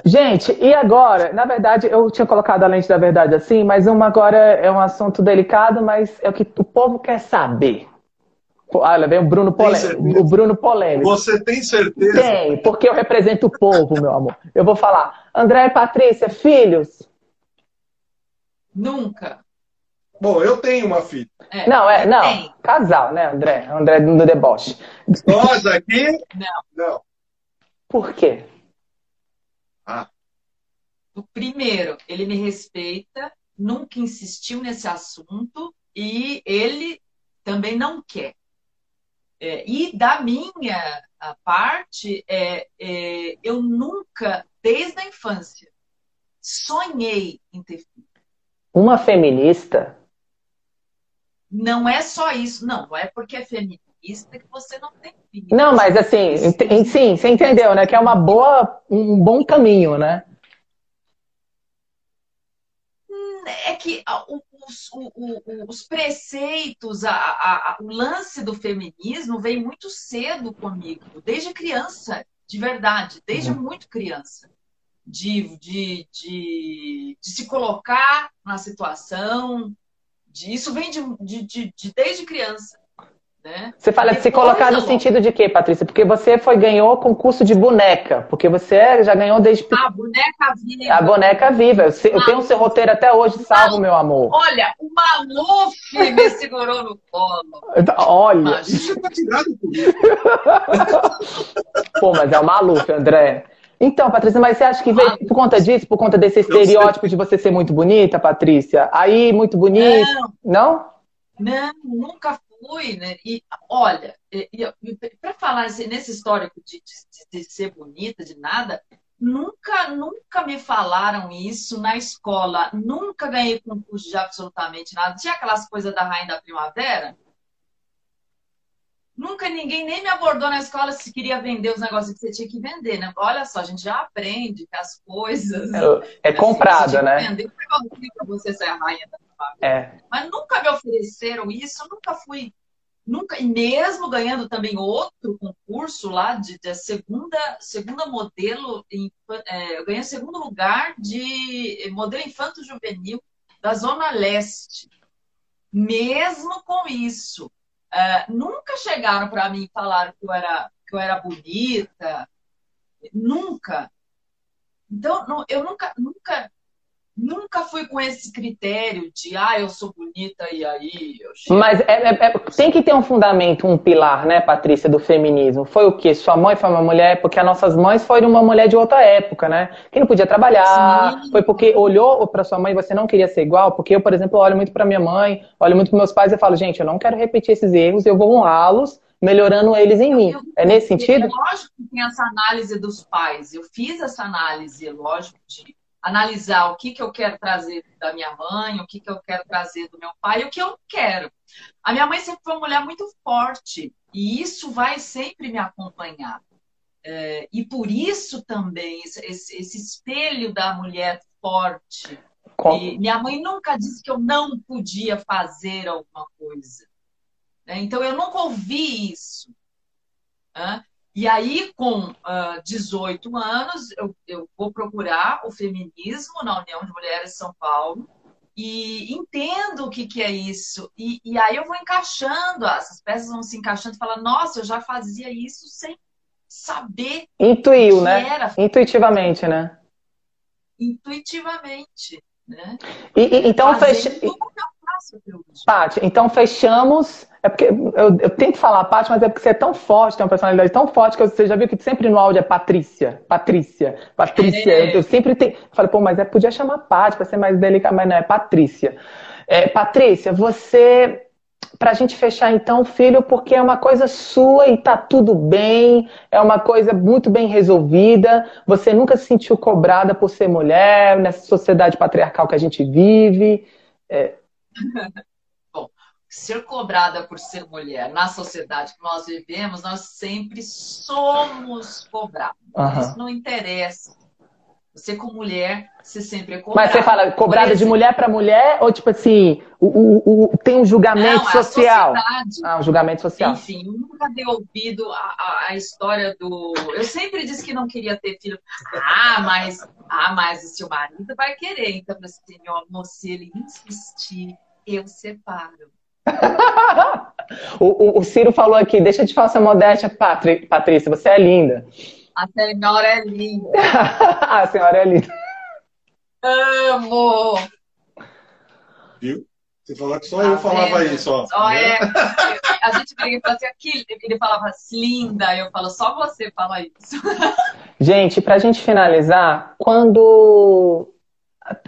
Gente, e agora, na verdade, eu tinha colocado a lente da verdade assim, mas uma agora é um assunto delicado, mas é o que o povo quer saber. Olha, vem o Bruno, polêmico, o Bruno polêmico. Você tem certeza? Tem, porque eu represento o povo, meu amor. Eu vou falar. André e Patrícia, filhos? Nunca. Bom, eu tenho uma filha. É, não, é, não. Tem. Casal, né, André? André do deboche. Nós aqui? Não. Não. Por quê? Ah. O primeiro, ele me respeita, nunca insistiu nesse assunto e ele também não quer. É, e da minha parte, é, é, eu nunca, desde a infância, sonhei em ter filho. Uma feminista? Não é só isso, não. Não é porque é feminista que você não tem filho. Não, mas assim, sim, você entendeu, né? Que é uma boa, um bom caminho, né? Hum, é que os, os preceitos, a, a, o lance do feminismo vem muito cedo comigo, desde criança, de verdade, desde uhum. muito criança de, de, de, de se colocar na situação. De, isso vem de, de, de desde criança. Né? Você fala de se colocar no sentido de quê, Patrícia? Porque você foi ganhou concurso de boneca, porque você já ganhou desde A boneca viva. A boneca viva. Eu, eu tenho o seu roteiro até hoje salvo, meu amor. Olha, o Maluf me segurou no colo. Olha. Isso é tirado Pô, mas é o Maluf, André. Então, Patrícia, mas você acha que veio por conta disso, por conta desse estereótipo de você ser muito bonita, Patrícia? Aí, muito bonita? Não? Não, nunca fui, né? E olha, para falar nesse histórico de, de, de, ser bonita, de nada, nunca, nunca me falaram isso na escola. Nunca ganhei concurso de absolutamente nada. Tinha aquelas coisas da Rainha da Primavera? Nunca ninguém nem me abordou na escola se queria vender os negócios que você tinha que vender, né? Olha só, a gente já aprende que as coisas. É, é comprada, né? Vender para você ser a rainha da família. É. Mas nunca me ofereceram isso, nunca fui. Nunca, e mesmo ganhando também outro concurso lá de, de segunda, segunda modelo, em, é, eu ganhei segundo lugar de modelo infanto juvenil da Zona Leste. Mesmo com isso, é, nunca chegaram para mim e falaram que eu era, que eu era bonita. Nunca. Então, eu nunca, nunca, nunca fui com esse critério de, ah, eu sou bonita e aí eu. Mas é, é, é, tem que ter um fundamento, um pilar, né, Patrícia, do feminismo. Foi o quê? Sua mãe foi uma mulher, porque as nossas mães foram uma mulher de outra época, né? Que não podia trabalhar. Sim. Foi porque olhou para sua mãe e você não queria ser igual. Porque eu, por exemplo, olho muito para minha mãe, olho muito para meus pais e falo, gente, eu não quero repetir esses erros, eu vou honrá-los melhorando eles em mim. É nesse sentido? É lógico que tem essa análise dos pais. Eu fiz essa análise, lógico, de analisar o que, que eu quero trazer da minha mãe, o que, que eu quero trazer do meu pai, o que eu quero. A minha mãe sempre foi uma mulher muito forte e isso vai sempre me acompanhar. É, e por isso também, esse, esse, espelho da mulher forte. minha mãe nunca disse que eu não podia fazer alguma coisa. É, então eu nunca ouvi isso. E aí, com uh, 18 anos, eu, eu vou procurar o feminismo na União de Mulheres de São Paulo e entendo o que, que é isso. E, e aí eu vou encaixando, essas peças vão se encaixando e falando, nossa, eu já fazia isso sem saber. Intuiu, né? Era. Intuitivamente, né? Intuitivamente. Né? E, e então, fecha... Paty, então fechamos é porque eu, eu tento falar Paty, mas é porque você é tão forte, tem uma personalidade tão forte que você já viu que sempre no áudio é Patrícia, Patrícia, Patrícia. É. Eu, eu, sempre tenho. Eu falei, pô, mas é, podia chamar Paty para ser mais delicado, mas não, é Patrícia. É, Patrícia, você para a gente fechar então, filho, porque é uma coisa sua e tá tudo bem, é uma coisa muito bem resolvida. Você nunca se sentiu cobrada por ser mulher nessa sociedade patriarcal que a gente vive. É... Bom, ser cobrada por ser mulher na sociedade que nós vivemos, nós sempre somos cobrados. Uhum. Isso não interessa. Você, como mulher, você sempre é cobrada. Mas você fala cobrada de mulher para mulher ou tipo assim, o, o, o tem um julgamento Não, social? Ah, um julgamento social. Enfim, eu nunca dei ouvido a, a, a, história do. Eu sempre disse que não queria ter filho. Ah, mas, ah, mas o seu marido vai querer. Então, assim, meu amor, se ele insistir, eu separo. o, o, Ciro falou aqui, deixa eu te falar essa modéstia, Patri, Patrícia, você é linda. A senhora é linda. a senhora é linda. Amo! Viu? Você falou que só tá eu falava isso, ó. Só é. A gente briga e fala assim, aqui, ele falava assim, linda, eu falo, só você fala isso. Gente, pra gente finalizar, quando.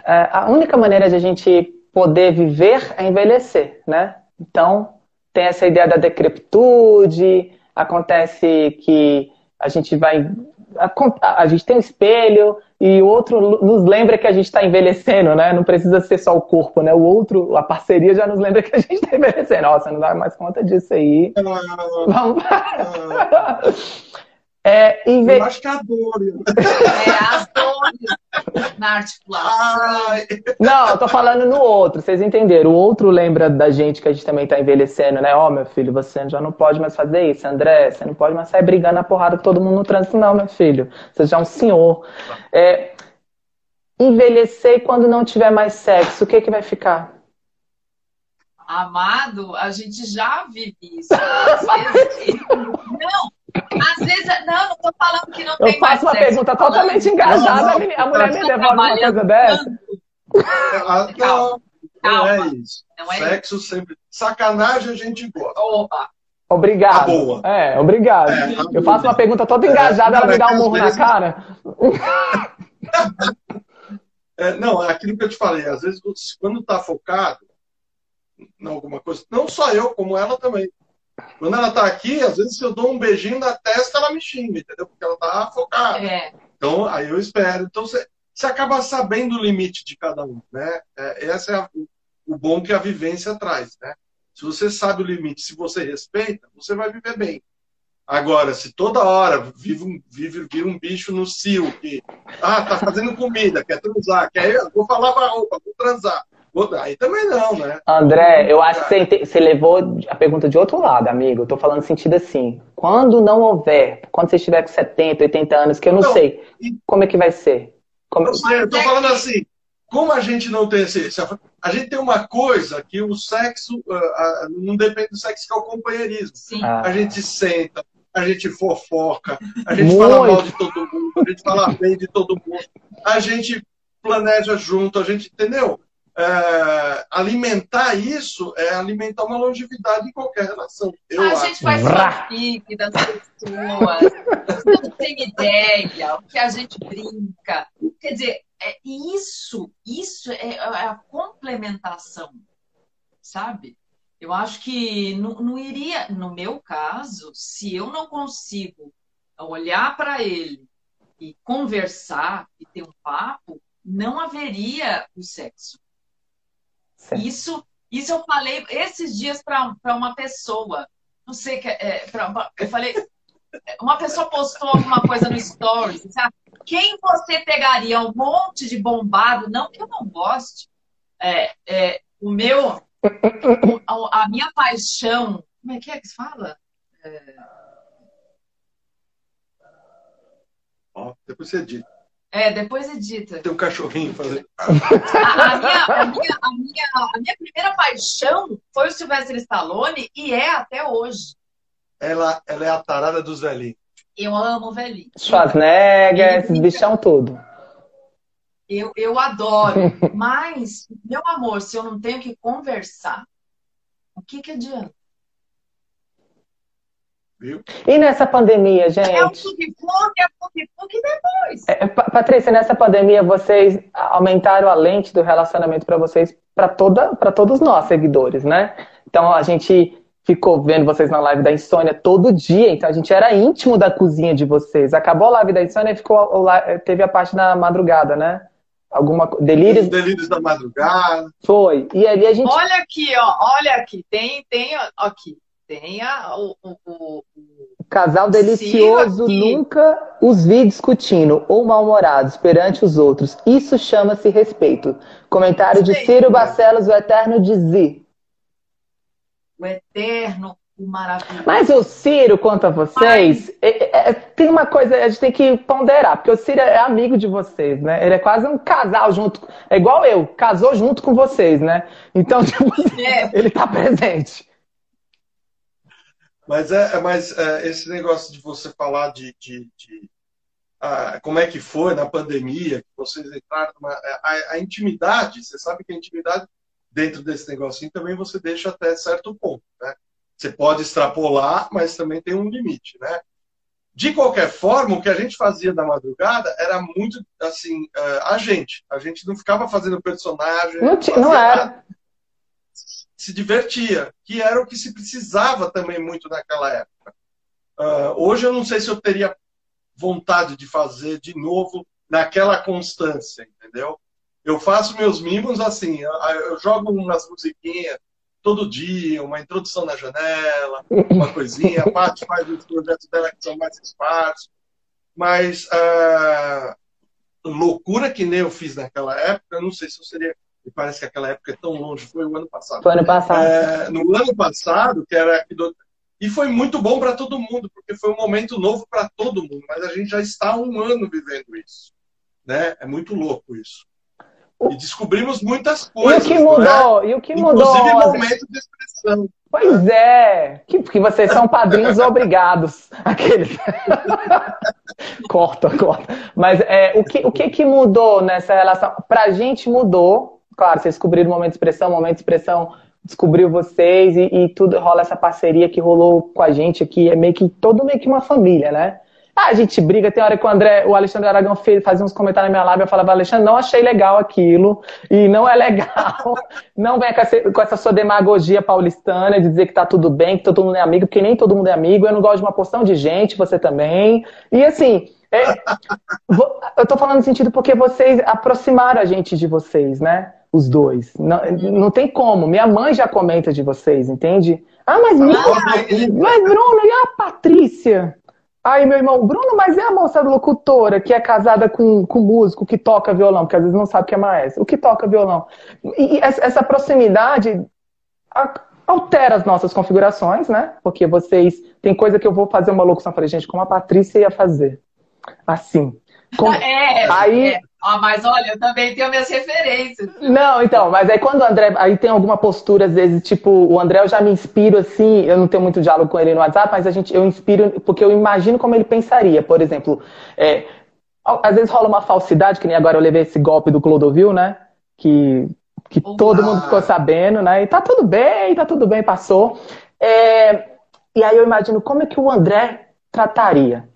A única maneira de a gente poder viver é envelhecer, né? Então, tem essa ideia da decrepitude, acontece que a gente vai. A, a, gente tem um espelho e o outro nos lembra que a gente está envelhecendo, né? Não precisa ser só o corpo, né? O outro, a parceria já nos lembra que a gente está envelhecendo. Nossa, não dá mais conta disso aí. Vamos. É, inve... Eu acho que é a dor. É, as dores na articulação. Não, eu tô falando no outro, vocês entenderam. O outro lembra da gente que a gente também tá envelhecendo, né? Ó, oh, meu filho, você já não pode mais fazer isso, André. Você não pode mais sair brigando na porrada com todo mundo no trânsito, não, meu filho. Você já é um senhor. É, envelhecer quando não tiver mais sexo, o que que vai ficar? Amado, a gente já vive isso. Às vezes, não, às vezes, não, não tô falando que não eu tem mais Eu faço uma pergunta totalmente engajada, a, mulher me devolve uma coisa dessa. Ah, não, não é isso. Não é Sexo isso. sempre. Sacanagem a gente gosta. Opa. Obrigado. Tá boa. É, obrigado. É, tá eu faço uma pergunta toda engajada, é, ela me dá um murro vezes... na cara. É, não, é aquilo que eu te falei. Às vezes, quando tá focado em alguma coisa, não só eu, como ela também. Quando ela tá aqui, às vezes se eu dou um beijinho na testa, ela me xinga, entendeu? Porque ela tá focada. É. Então, aí eu espero. Então, você, você acaba sabendo o limite de cada um, né? É, esse é a, o, bom que a vivência traz, né? Se você sabe o limite, se você respeita, você vai viver bem. Agora, se toda hora vive um, vive, vira um bicho no cio, que ah, tá fazendo comida, quer transar, quer, vou falar pra roupa, vou transar. Aí também não, né? André, eu acho que você, levou a pergunta de outro lado, amigo. Eu tô falando no sentido assim. Quando não houver, quando você estiver com 70, 80 anos, que eu não, não sei, e... como é que vai ser? Como... Não sei, eu tô falando assim. Como a gente não tem esse. A gente tem uma coisa que o sexo uh, uh, não depende do sexo, que é o companheirismo. Ah. A gente senta, a gente fofoca, a gente Muito. fala mal de todo mundo, a gente fala bem de todo mundo, a gente planeja junto, a gente, entendeu? É, alimentar isso é alimentar uma longevidade em qualquer relação. Eu a acho. gente faz fanfic das pessoas, você não tem ideia, o que a gente brinca. Quer dizer, é isso, isso é, é a complementação, sabe? Eu acho que não, não iria, no meu caso, se eu não consigo olhar para ele e conversar e ter um papo, não haveria o sexo. Isso, isso eu falei esses dias para uma pessoa. Não sei que é, pra, eu falei, uma pessoa postou alguma coisa no stories. Sabe? Quem você pegaria um monte de bombado? Não que eu não goste. É, é, o meu, a, a minha paixão. Como é que é que se fala? É... Ó, depois você. É, depois edita. Tem um cachorrinho fazendo. A, a, minha, a, minha, a, minha, a minha primeira paixão foi o Sylvester Stallone e é até hoje. Ela, ela é a tarada dos velhinhos. Eu amo velhinho. Schwarzenegger, esses bichão tudo. Eu, eu adoro. Mas, meu amor, se eu não tenho que conversar, o que, que adianta? Viu? E nessa pandemia, gente? É o tuk-tuk, é o que depois. É, Patrícia, nessa pandemia vocês aumentaram a lente do relacionamento para vocês, para toda, para todos nós seguidores, né? Então a gente ficou vendo vocês na live da insônia todo dia, então a gente era íntimo da cozinha de vocês. Acabou a live da insônia e ficou, teve a parte da madrugada, né? Alguma delírios. delírios da madrugada. Foi. E ali a gente. Olha aqui, ó. Olha aqui. Tem, tem aqui. Tem a, o, o, o, Casal delicioso nunca os vi discutindo ou mal-humorados perante os outros. Isso chama-se respeito. Comentário respeito. de Ciro Barcelos, o eterno de Z. O eterno maravilhoso. Mas o Ciro, quanto a vocês, é, é, tem uma coisa, a gente tem que ponderar, porque o Ciro é amigo de vocês, né? Ele é quase um casal junto, é igual eu, casou junto com vocês, né? Então, tipo, é. ele tá presente. Mas é, é mas é, esse negócio de você falar de, de, de ah, como é que foi na pandemia, que vocês entraram, numa, é, a, a, intimidade, você sabe que a intimidade dentro desse negocinho também você deixa até certo ponto, né? Você pode extrapolar, mas também tem um limite, né? De qualquer forma, o que a gente fazia na madrugada era muito assim, uh, a gente. A gente não ficava fazendo personagem. Não, não era. Se divertia, que era o que se precisava também muito naquela época. Uh, hoje eu não sei se eu teria vontade de fazer de novo naquela constância, entendeu? Eu faço meus mimos assim, eu, eu jogo umas musiquinhas todo dia, uma introdução na janela, uma coisinha. A parte faz os projetos dela que são mais esparsos. Mas uh, loucura que nem eu fiz naquela época, eu não sei se eu seria. Me parece que aquela época é tão longe, foi o ano passado. Foi ano passado. É, no ano passado, que era do... E foi muito bom para todo mundo, porque foi um momento novo para todo mundo, mas a gente já está há um ano vivendo isso. Né? É muito louco isso. E descobrimos muitas coisas. E o que mudou? Né? E o que mudou? Inclusive momento de expressão. Pois é, que, porque vocês são padrinhos obrigados. Aqueles. corta, corta. Mas é, o, que, o que, que mudou nessa relação? Pra gente mudou. Claro, vocês descobriram o momento de expressão, o momento de expressão descobriu vocês e, e, tudo rola essa parceria que rolou com a gente aqui. É meio que todo meio que uma família, né? Ah, a gente briga, tem hora que o André, o Alexandre Aragão fez, fazia uns comentários na minha live, eu falava, Alexandre, não achei legal aquilo, e não é legal. Não venha com essa, com essa sua demagogia paulistana de dizer que tá tudo bem, que todo mundo é amigo, porque nem todo mundo é amigo, eu não gosto de uma porção de gente, você também. E assim, é, eu tô falando no sentido porque vocês aproximaram a gente de vocês, né? Os dois. Não, não tem como. Minha mãe já comenta de vocês, entende? Ah, mas, minha, mas Bruno, e a Patrícia? Aí, meu irmão, Bruno, mas é a moça locutora que é casada com, com músico que toca violão, porque às vezes não sabe que é maestro, o que toca violão. E, essa proximidade altera as nossas configurações, né? Porque vocês. Tem coisa que eu vou fazer uma locução. Falei, gente, como a Patrícia ia fazer. Assim. Como... É, aí, é. Ah, mas olha, eu também tenho minhas referências. Não, então, mas aí quando o André. Aí tem alguma postura, às vezes, tipo, o André eu já me inspiro assim, eu não tenho muito diálogo com ele no WhatsApp, mas a gente, eu inspiro, porque eu imagino como ele pensaria. Por exemplo, é, às vezes rola uma falsidade, que nem agora eu levei esse golpe do Clodovil, né? Que, que todo mundo ficou sabendo, né? E tá tudo bem, tá tudo bem, passou. É, e aí eu imagino como é que o André trataria.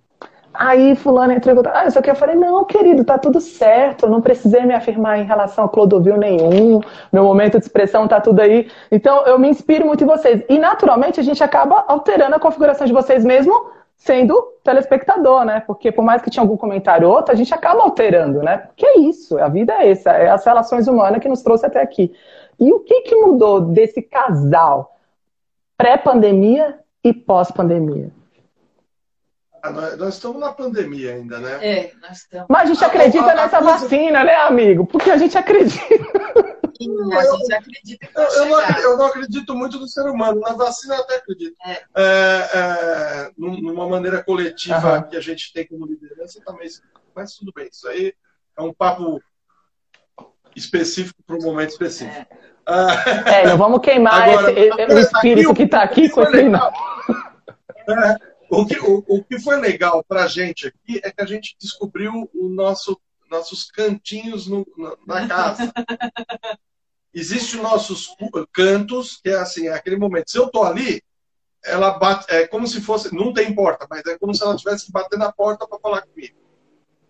Aí fulano entrou contato, ah, isso aqui eu falei, não, querido, tá tudo certo, não precisei me afirmar em relação a Clodovil nenhum, meu momento de expressão tá tudo aí. Então eu me inspiro muito em vocês. E naturalmente a gente acaba alterando a configuração de vocês mesmo sendo telespectador, né? Porque por mais que tinha algum comentário ou outro, a gente acaba alterando, né? Porque é isso, a vida é essa, é as relações humanas que nos trouxe até aqui. E o que, que mudou desse casal pré-pandemia e pós-pandemia? Ah, nós, nós, estamos na pandemia ainda, né? É, nós estamos. Mas a gente acredita a, a, nessa coisa... vacina, né, amigo? Porque a gente acredita. Sim, a gente acredita eu, eu, não, eu, não, acredito muito no ser humano. Na vacina eu até acredito. É. É, é, numa maneira coletiva uhum. que a gente tem como liderança também. Mas tudo bem, isso aí é um papo específico para um momento específico. É, é não vamos queimar Agora, esse, o espírito que está aqui com esse. O que, o, o que foi legal para a gente aqui é que a gente descobriu o nosso, nossos cantinhos no, na, na casa. Existem nossos cantos, que é assim, é aquele momento. Se eu tô ali, ela bate, é como se fosse, não tem porta, mas é como se ela tivesse que bater na porta para falar comigo.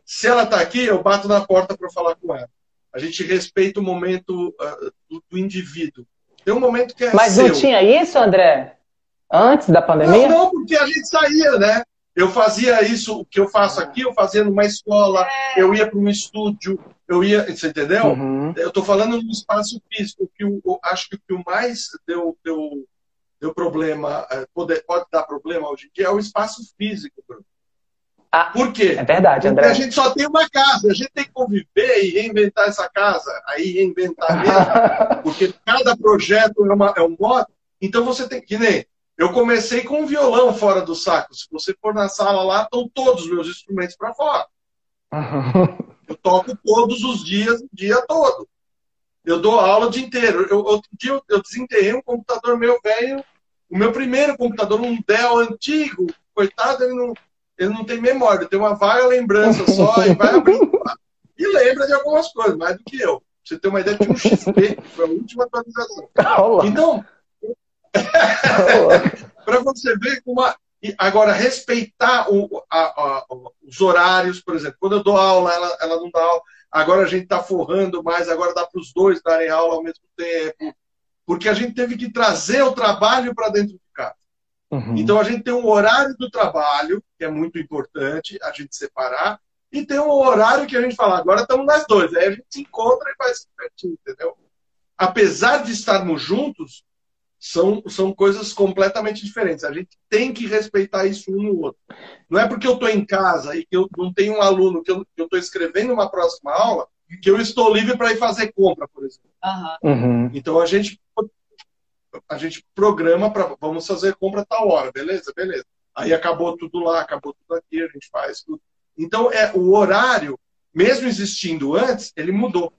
Se ela está aqui, eu bato na porta para falar com ela. A gente respeita o momento uh, do, do, indivíduo. Tem um momento que é Mas seu. não tinha isso, André? Antes da pandemia? Não, não, porque a gente saía, né? Eu fazia isso, o que eu faço aqui, eu fazia numa escola, é. eu ia para um estúdio, eu ia, você entendeu? Uhum. Eu estou falando no espaço físico, que eu, eu, acho que o que o mais deu, deu, deu problema, é, pode, pode dar problema hoje em dia, é o espaço físico, Bruno. Ah, Por quê? É verdade, André. Porque a gente só tem uma casa, a gente tem que conviver e reinventar essa casa, aí reinventar mesmo, porque cada projeto é, uma, é um modo. Então você tem que nem eu comecei com um violão fora do saco. Se você for na sala lá, estão todos os meus instrumentos para fora. Eu toco todos os dias, o dia todo. Eu dou aula o dia inteiro. Eu, outro dia eu, desenterrei um computador meu velho, o meu primeiro computador, um Dell antigo. Coitado, ele não, ele não tem memória, ele tem uma vaga lembrança só e vai abrindo. e lembra de algumas coisas, mais do que eu. Pra você ter uma ideia, tinha um XP, foi a última atualização. Então, para você ver como a... agora respeitar o, a, a, os horários, por exemplo, quando eu dou aula, ela, ela não dá aula. Agora a gente está forrando mais, agora dá para os dois darem aula ao mesmo tempo, porque a gente teve que trazer o trabalho para dentro de casa. Uhum. Então a gente tem um horário do trabalho, que é muito importante a gente separar, e tem um horário que a gente fala, agora estamos nós dois. Aí a gente se encontra e faz certinho, entendeu? Apesar de estarmos juntos, são, são coisas completamente diferentes. A gente tem que respeitar isso um no outro. Não é porque eu estou em casa e que eu não tenho um aluno que eu estou escrevendo uma próxima aula que eu estou livre para ir fazer compra, por exemplo. Uhum. Então a gente a gente programa para vamos fazer compra tal hora, beleza, beleza. Aí acabou tudo lá, acabou tudo aqui, a gente faz tudo. Então é o horário, mesmo existindo antes, ele mudou.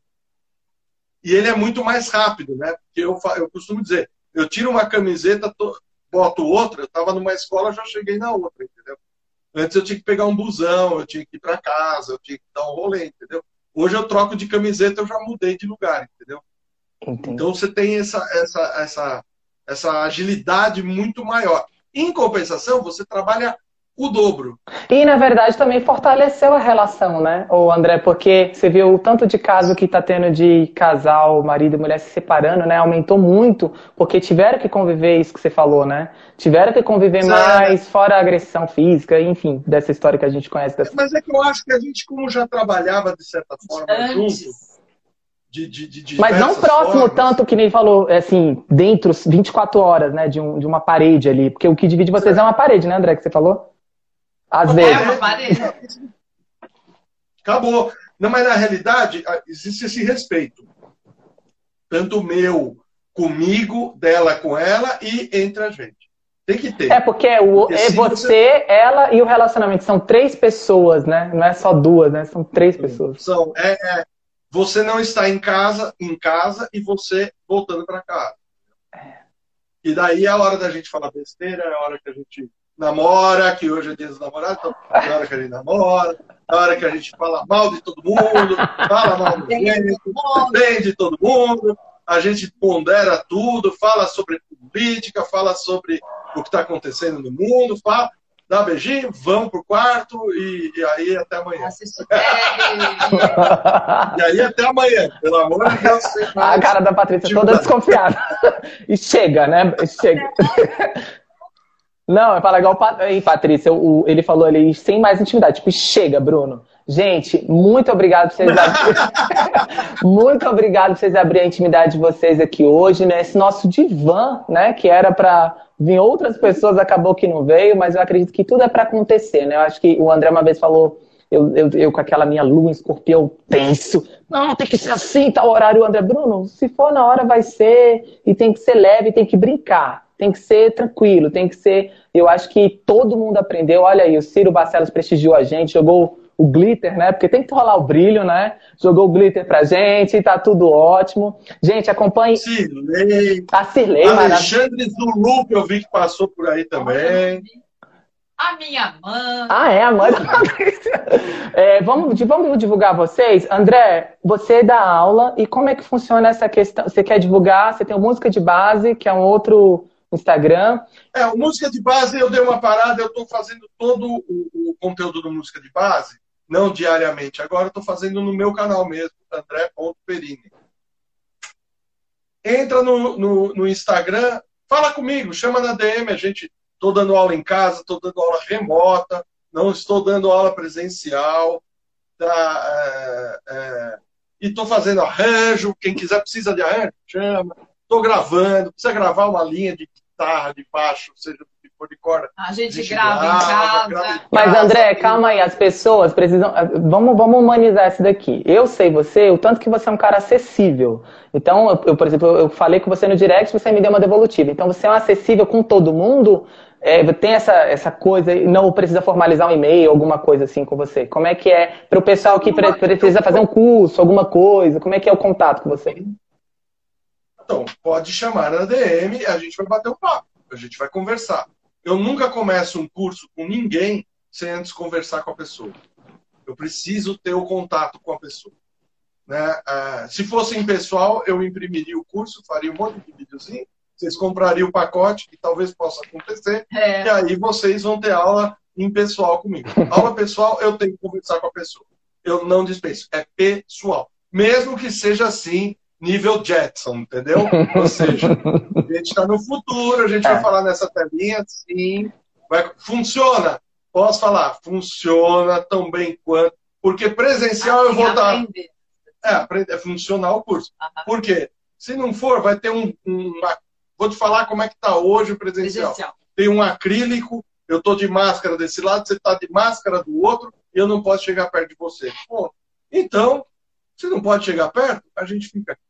E ele é muito mais rápido, né? Porque eu, eu costumo dizer, eu tiro uma camiseta, boto outra, eu estava numa escola, já cheguei na outra, entendeu? Antes eu tinha que pegar um busão, eu tinha que ir para casa, eu tinha que dar um rolê, entendeu? Hoje eu troco de camiseta, eu já mudei de lugar, entendeu? Entendi. Então você tem essa, essa, essa, essa agilidade muito maior. Em compensação, você trabalha o dobro. E, na verdade, também fortaleceu a relação, né, o André? Porque você viu o tanto de caso que está tendo de casal, marido e mulher se separando, né? Aumentou muito, porque tiveram que conviver isso que você falou, né? Tiveram que conviver Sim. mais, fora a agressão física, enfim, dessa história que a gente conhece. Dessa... Mas é que eu acho que a gente, como já trabalhava, de certa forma, Antes. junto... De, de, de Mas não próximo formas. tanto que nem falou, assim, dentro, 24 horas, né, de, um, de uma parede ali. Porque o que divide vocês é uma parede, né, André, que você falou? Às vezes. Acabou. Não, mas na realidade, existe esse respeito. Tanto meu comigo, dela com ela e entre a gente. Tem que ter. É porque o, porque é você, você, ela e o relacionamento. São três pessoas, né? Não é só duas, né? São três pessoas. São, é, é, você não está em casa, em casa e você voltando para casa. É. E daí é a hora da gente falar besteira, é a hora que a gente namora, que hoje é dia dos namorados, então na hora que a gente namora, na hora que a gente fala mal de todo mundo, fala mal do gente, bem de todo mundo, a gente pondera tudo, fala sobre política, fala sobre o que está acontecendo no mundo, fala, dá beijinho, vamos pro quarto e, e aí até amanhã. e aí até amanhã, pelo amor de Deus. A cara da Patrícia toda desconfiada. e chega, né? Chega. Não, é falar igual o Patrícia, o, ele falou ali, sem mais intimidade. Tipo, chega, Bruno. Gente, muito obrigado por vocês abrirem. muito obrigado por vocês abrirem a intimidade de vocês aqui hoje, né? Esse nosso divã, né? Que era para vir outras pessoas, acabou que não veio, mas eu acredito que tudo é para acontecer, né? Eu acho que o André uma vez falou, eu, eu, eu com aquela minha lua escorpião tenso. Não, tem que ser assim, tal horário, André. Bruno, se for na hora, vai ser. E tem que ser leve, tem que brincar tem que ser tranquilo, tem que ser. Eu acho que todo mundo aprendeu. Olha aí, o Ciro Barcelos prestigiou a gente, jogou o glitter, né? Porque tem que rolar o brilho, né? Jogou o glitter pra gente, tá tudo ótimo. Gente, acompanhe. Cirlei. A Cirlei, Alexandre Zulu, que eu vi que passou por aí também. A minha mãe. Ah, é, a mãe da Patrícia. É, vamos, vamos divulgar vocês. André, você dá aula e como é que funciona essa questão? Você quer divulgar? Você tem o Música de Base, que é um outro Instagram. É, o Música de Base eu dei uma parada, eu estou fazendo todo o, o, conteúdo do Música de Base não diariamente. Agora estou fazendo no meu canal mesmo, André.perini. Entra no, no, no, Instagram, fala comigo, chama na DM, a gente. Estou dando aula em casa, estou dando aula remota, não estou dando aula presencial. Tá, é, é, e estou fazendo arranjo. Quem quiser precisa de arranjo, chama. Estou gravando, precisa gravar uma linha de guitarra, de baixo, seja de corda. A gente, grava, grava, em casa. Grava em Mas, André, calma aí, as pessoas precisam. Vamos, vamos humanizar isso daqui. Eu sei você, o tanto que você é um cara acessível. Então, eu, eu por exemplo, eu falei com você no direct, você me deu uma devolutiva. Então, você é um acessível com todo mundo. É, tem essa, essa coisa, não precisa formalizar um e-mail, alguma coisa assim com você. Como é que é para o pessoal que pre precisa fazer um curso, alguma coisa? Como é que é o contato com você? Então, pode chamar na DM, a gente vai bater um papo, a gente vai conversar. Eu nunca começo um curso com ninguém sem antes conversar com a pessoa. Eu preciso ter o contato com a pessoa. Né? Ah, se fosse em pessoal, eu imprimiria o curso, faria um monte de videozinho, vocês comprariam o pacote, que talvez possa acontecer, é. e aí vocês vão ter aula em pessoal comigo. Aula pessoal, eu tenho que conversar com a pessoa. Eu não dispenso, é pessoal. Mesmo que seja assim, nível Jetson, entendeu? Ou seja, a gente está no futuro, a gente vai é. falar nessa telinha, sim. Vai, funciona. Posso falar? Funciona tão bem quanto. Porque presencial assim, eu vou dar. É, aprender, é funcionar o curso. Uhum. Por quê? Se não for, vai ter um. Uma... Vou te falar como é que está hoje o presencial. presencial. Tem um acrílico, eu estou de máscara desse lado, você está de máscara do outro, e eu não posso chegar perto de você. Bom, então, se não pode chegar perto, a gente fica aqui,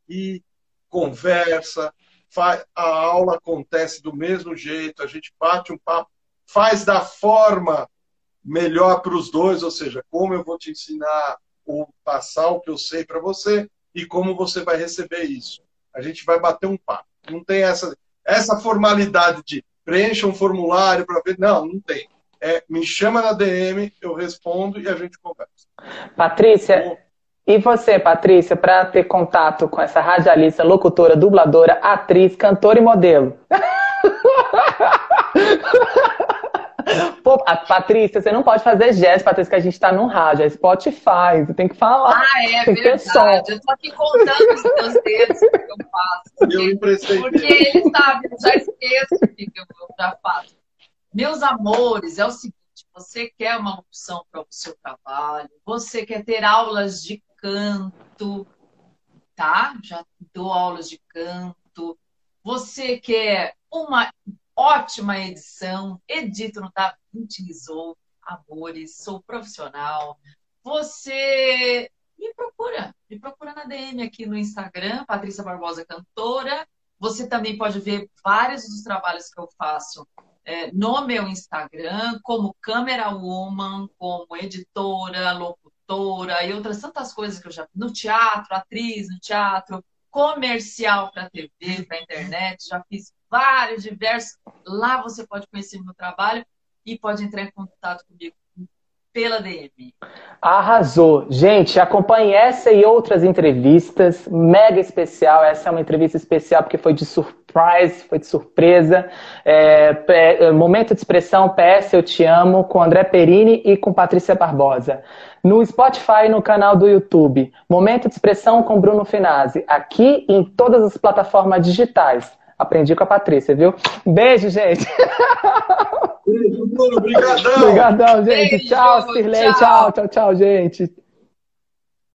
conversa, faz, a aula acontece do mesmo jeito, a gente bate um papo, faz da forma melhor para os dois, ou seja, como eu vou te ensinar ou passar o que eu sei para você e como você vai receber isso. A gente vai bater um papo. Não tem essa, essa formalidade de preencha um formulário para ver. Não, não tem. É, me chama na DM, eu respondo e a gente conversa. Patrícia, e você, Patrícia, para ter contato com essa radialista, locutora, dubladora, atriz, cantora e modelo? Pô, Patrícia, você não pode fazer gesto, Patrícia, que a gente está no rádio, é Spotify, você tem que falar. Ah, é tem verdade. Eu tô aqui contando os meus dedos que eu faço. Eu emprestei. Porque ele sabe, eu já esqueço o que eu já faço. Meus amores, é o seguinte, você quer uma opção para o seu trabalho, você quer ter aulas de canto, tá? Já dou aulas de canto. Você quer uma ótima edição, edito no DaVinci Resolve, amores, sou profissional. Você me procura, me procura na DM aqui no Instagram, Patrícia Barbosa Cantora. Você também pode ver vários dos trabalhos que eu faço é, no meu Instagram, como camera woman, como editora, locutora produtora e outras tantas coisas que eu já no teatro, atriz no teatro, comercial para TV, para internet, já fiz vários diversos. Lá você pode conhecer meu trabalho e pode entrar em contato comigo pela DM. Arrasou. Gente, acompanhe essa e outras entrevistas. Mega especial. Essa é uma entrevista especial porque foi de surprise, foi de surpresa. É, é, momento de expressão PS Eu Te Amo com André Perini e com Patrícia Barbosa. No Spotify e no canal do YouTube. Momento de expressão com Bruno Finazzi. Aqui em todas as plataformas digitais. Aprendi com a Patrícia, viu? Beijo, gente. Obrigadão. Obrigadão, gente. Beijo, tchau, Sirlei. Tchau. tchau, tchau, gente.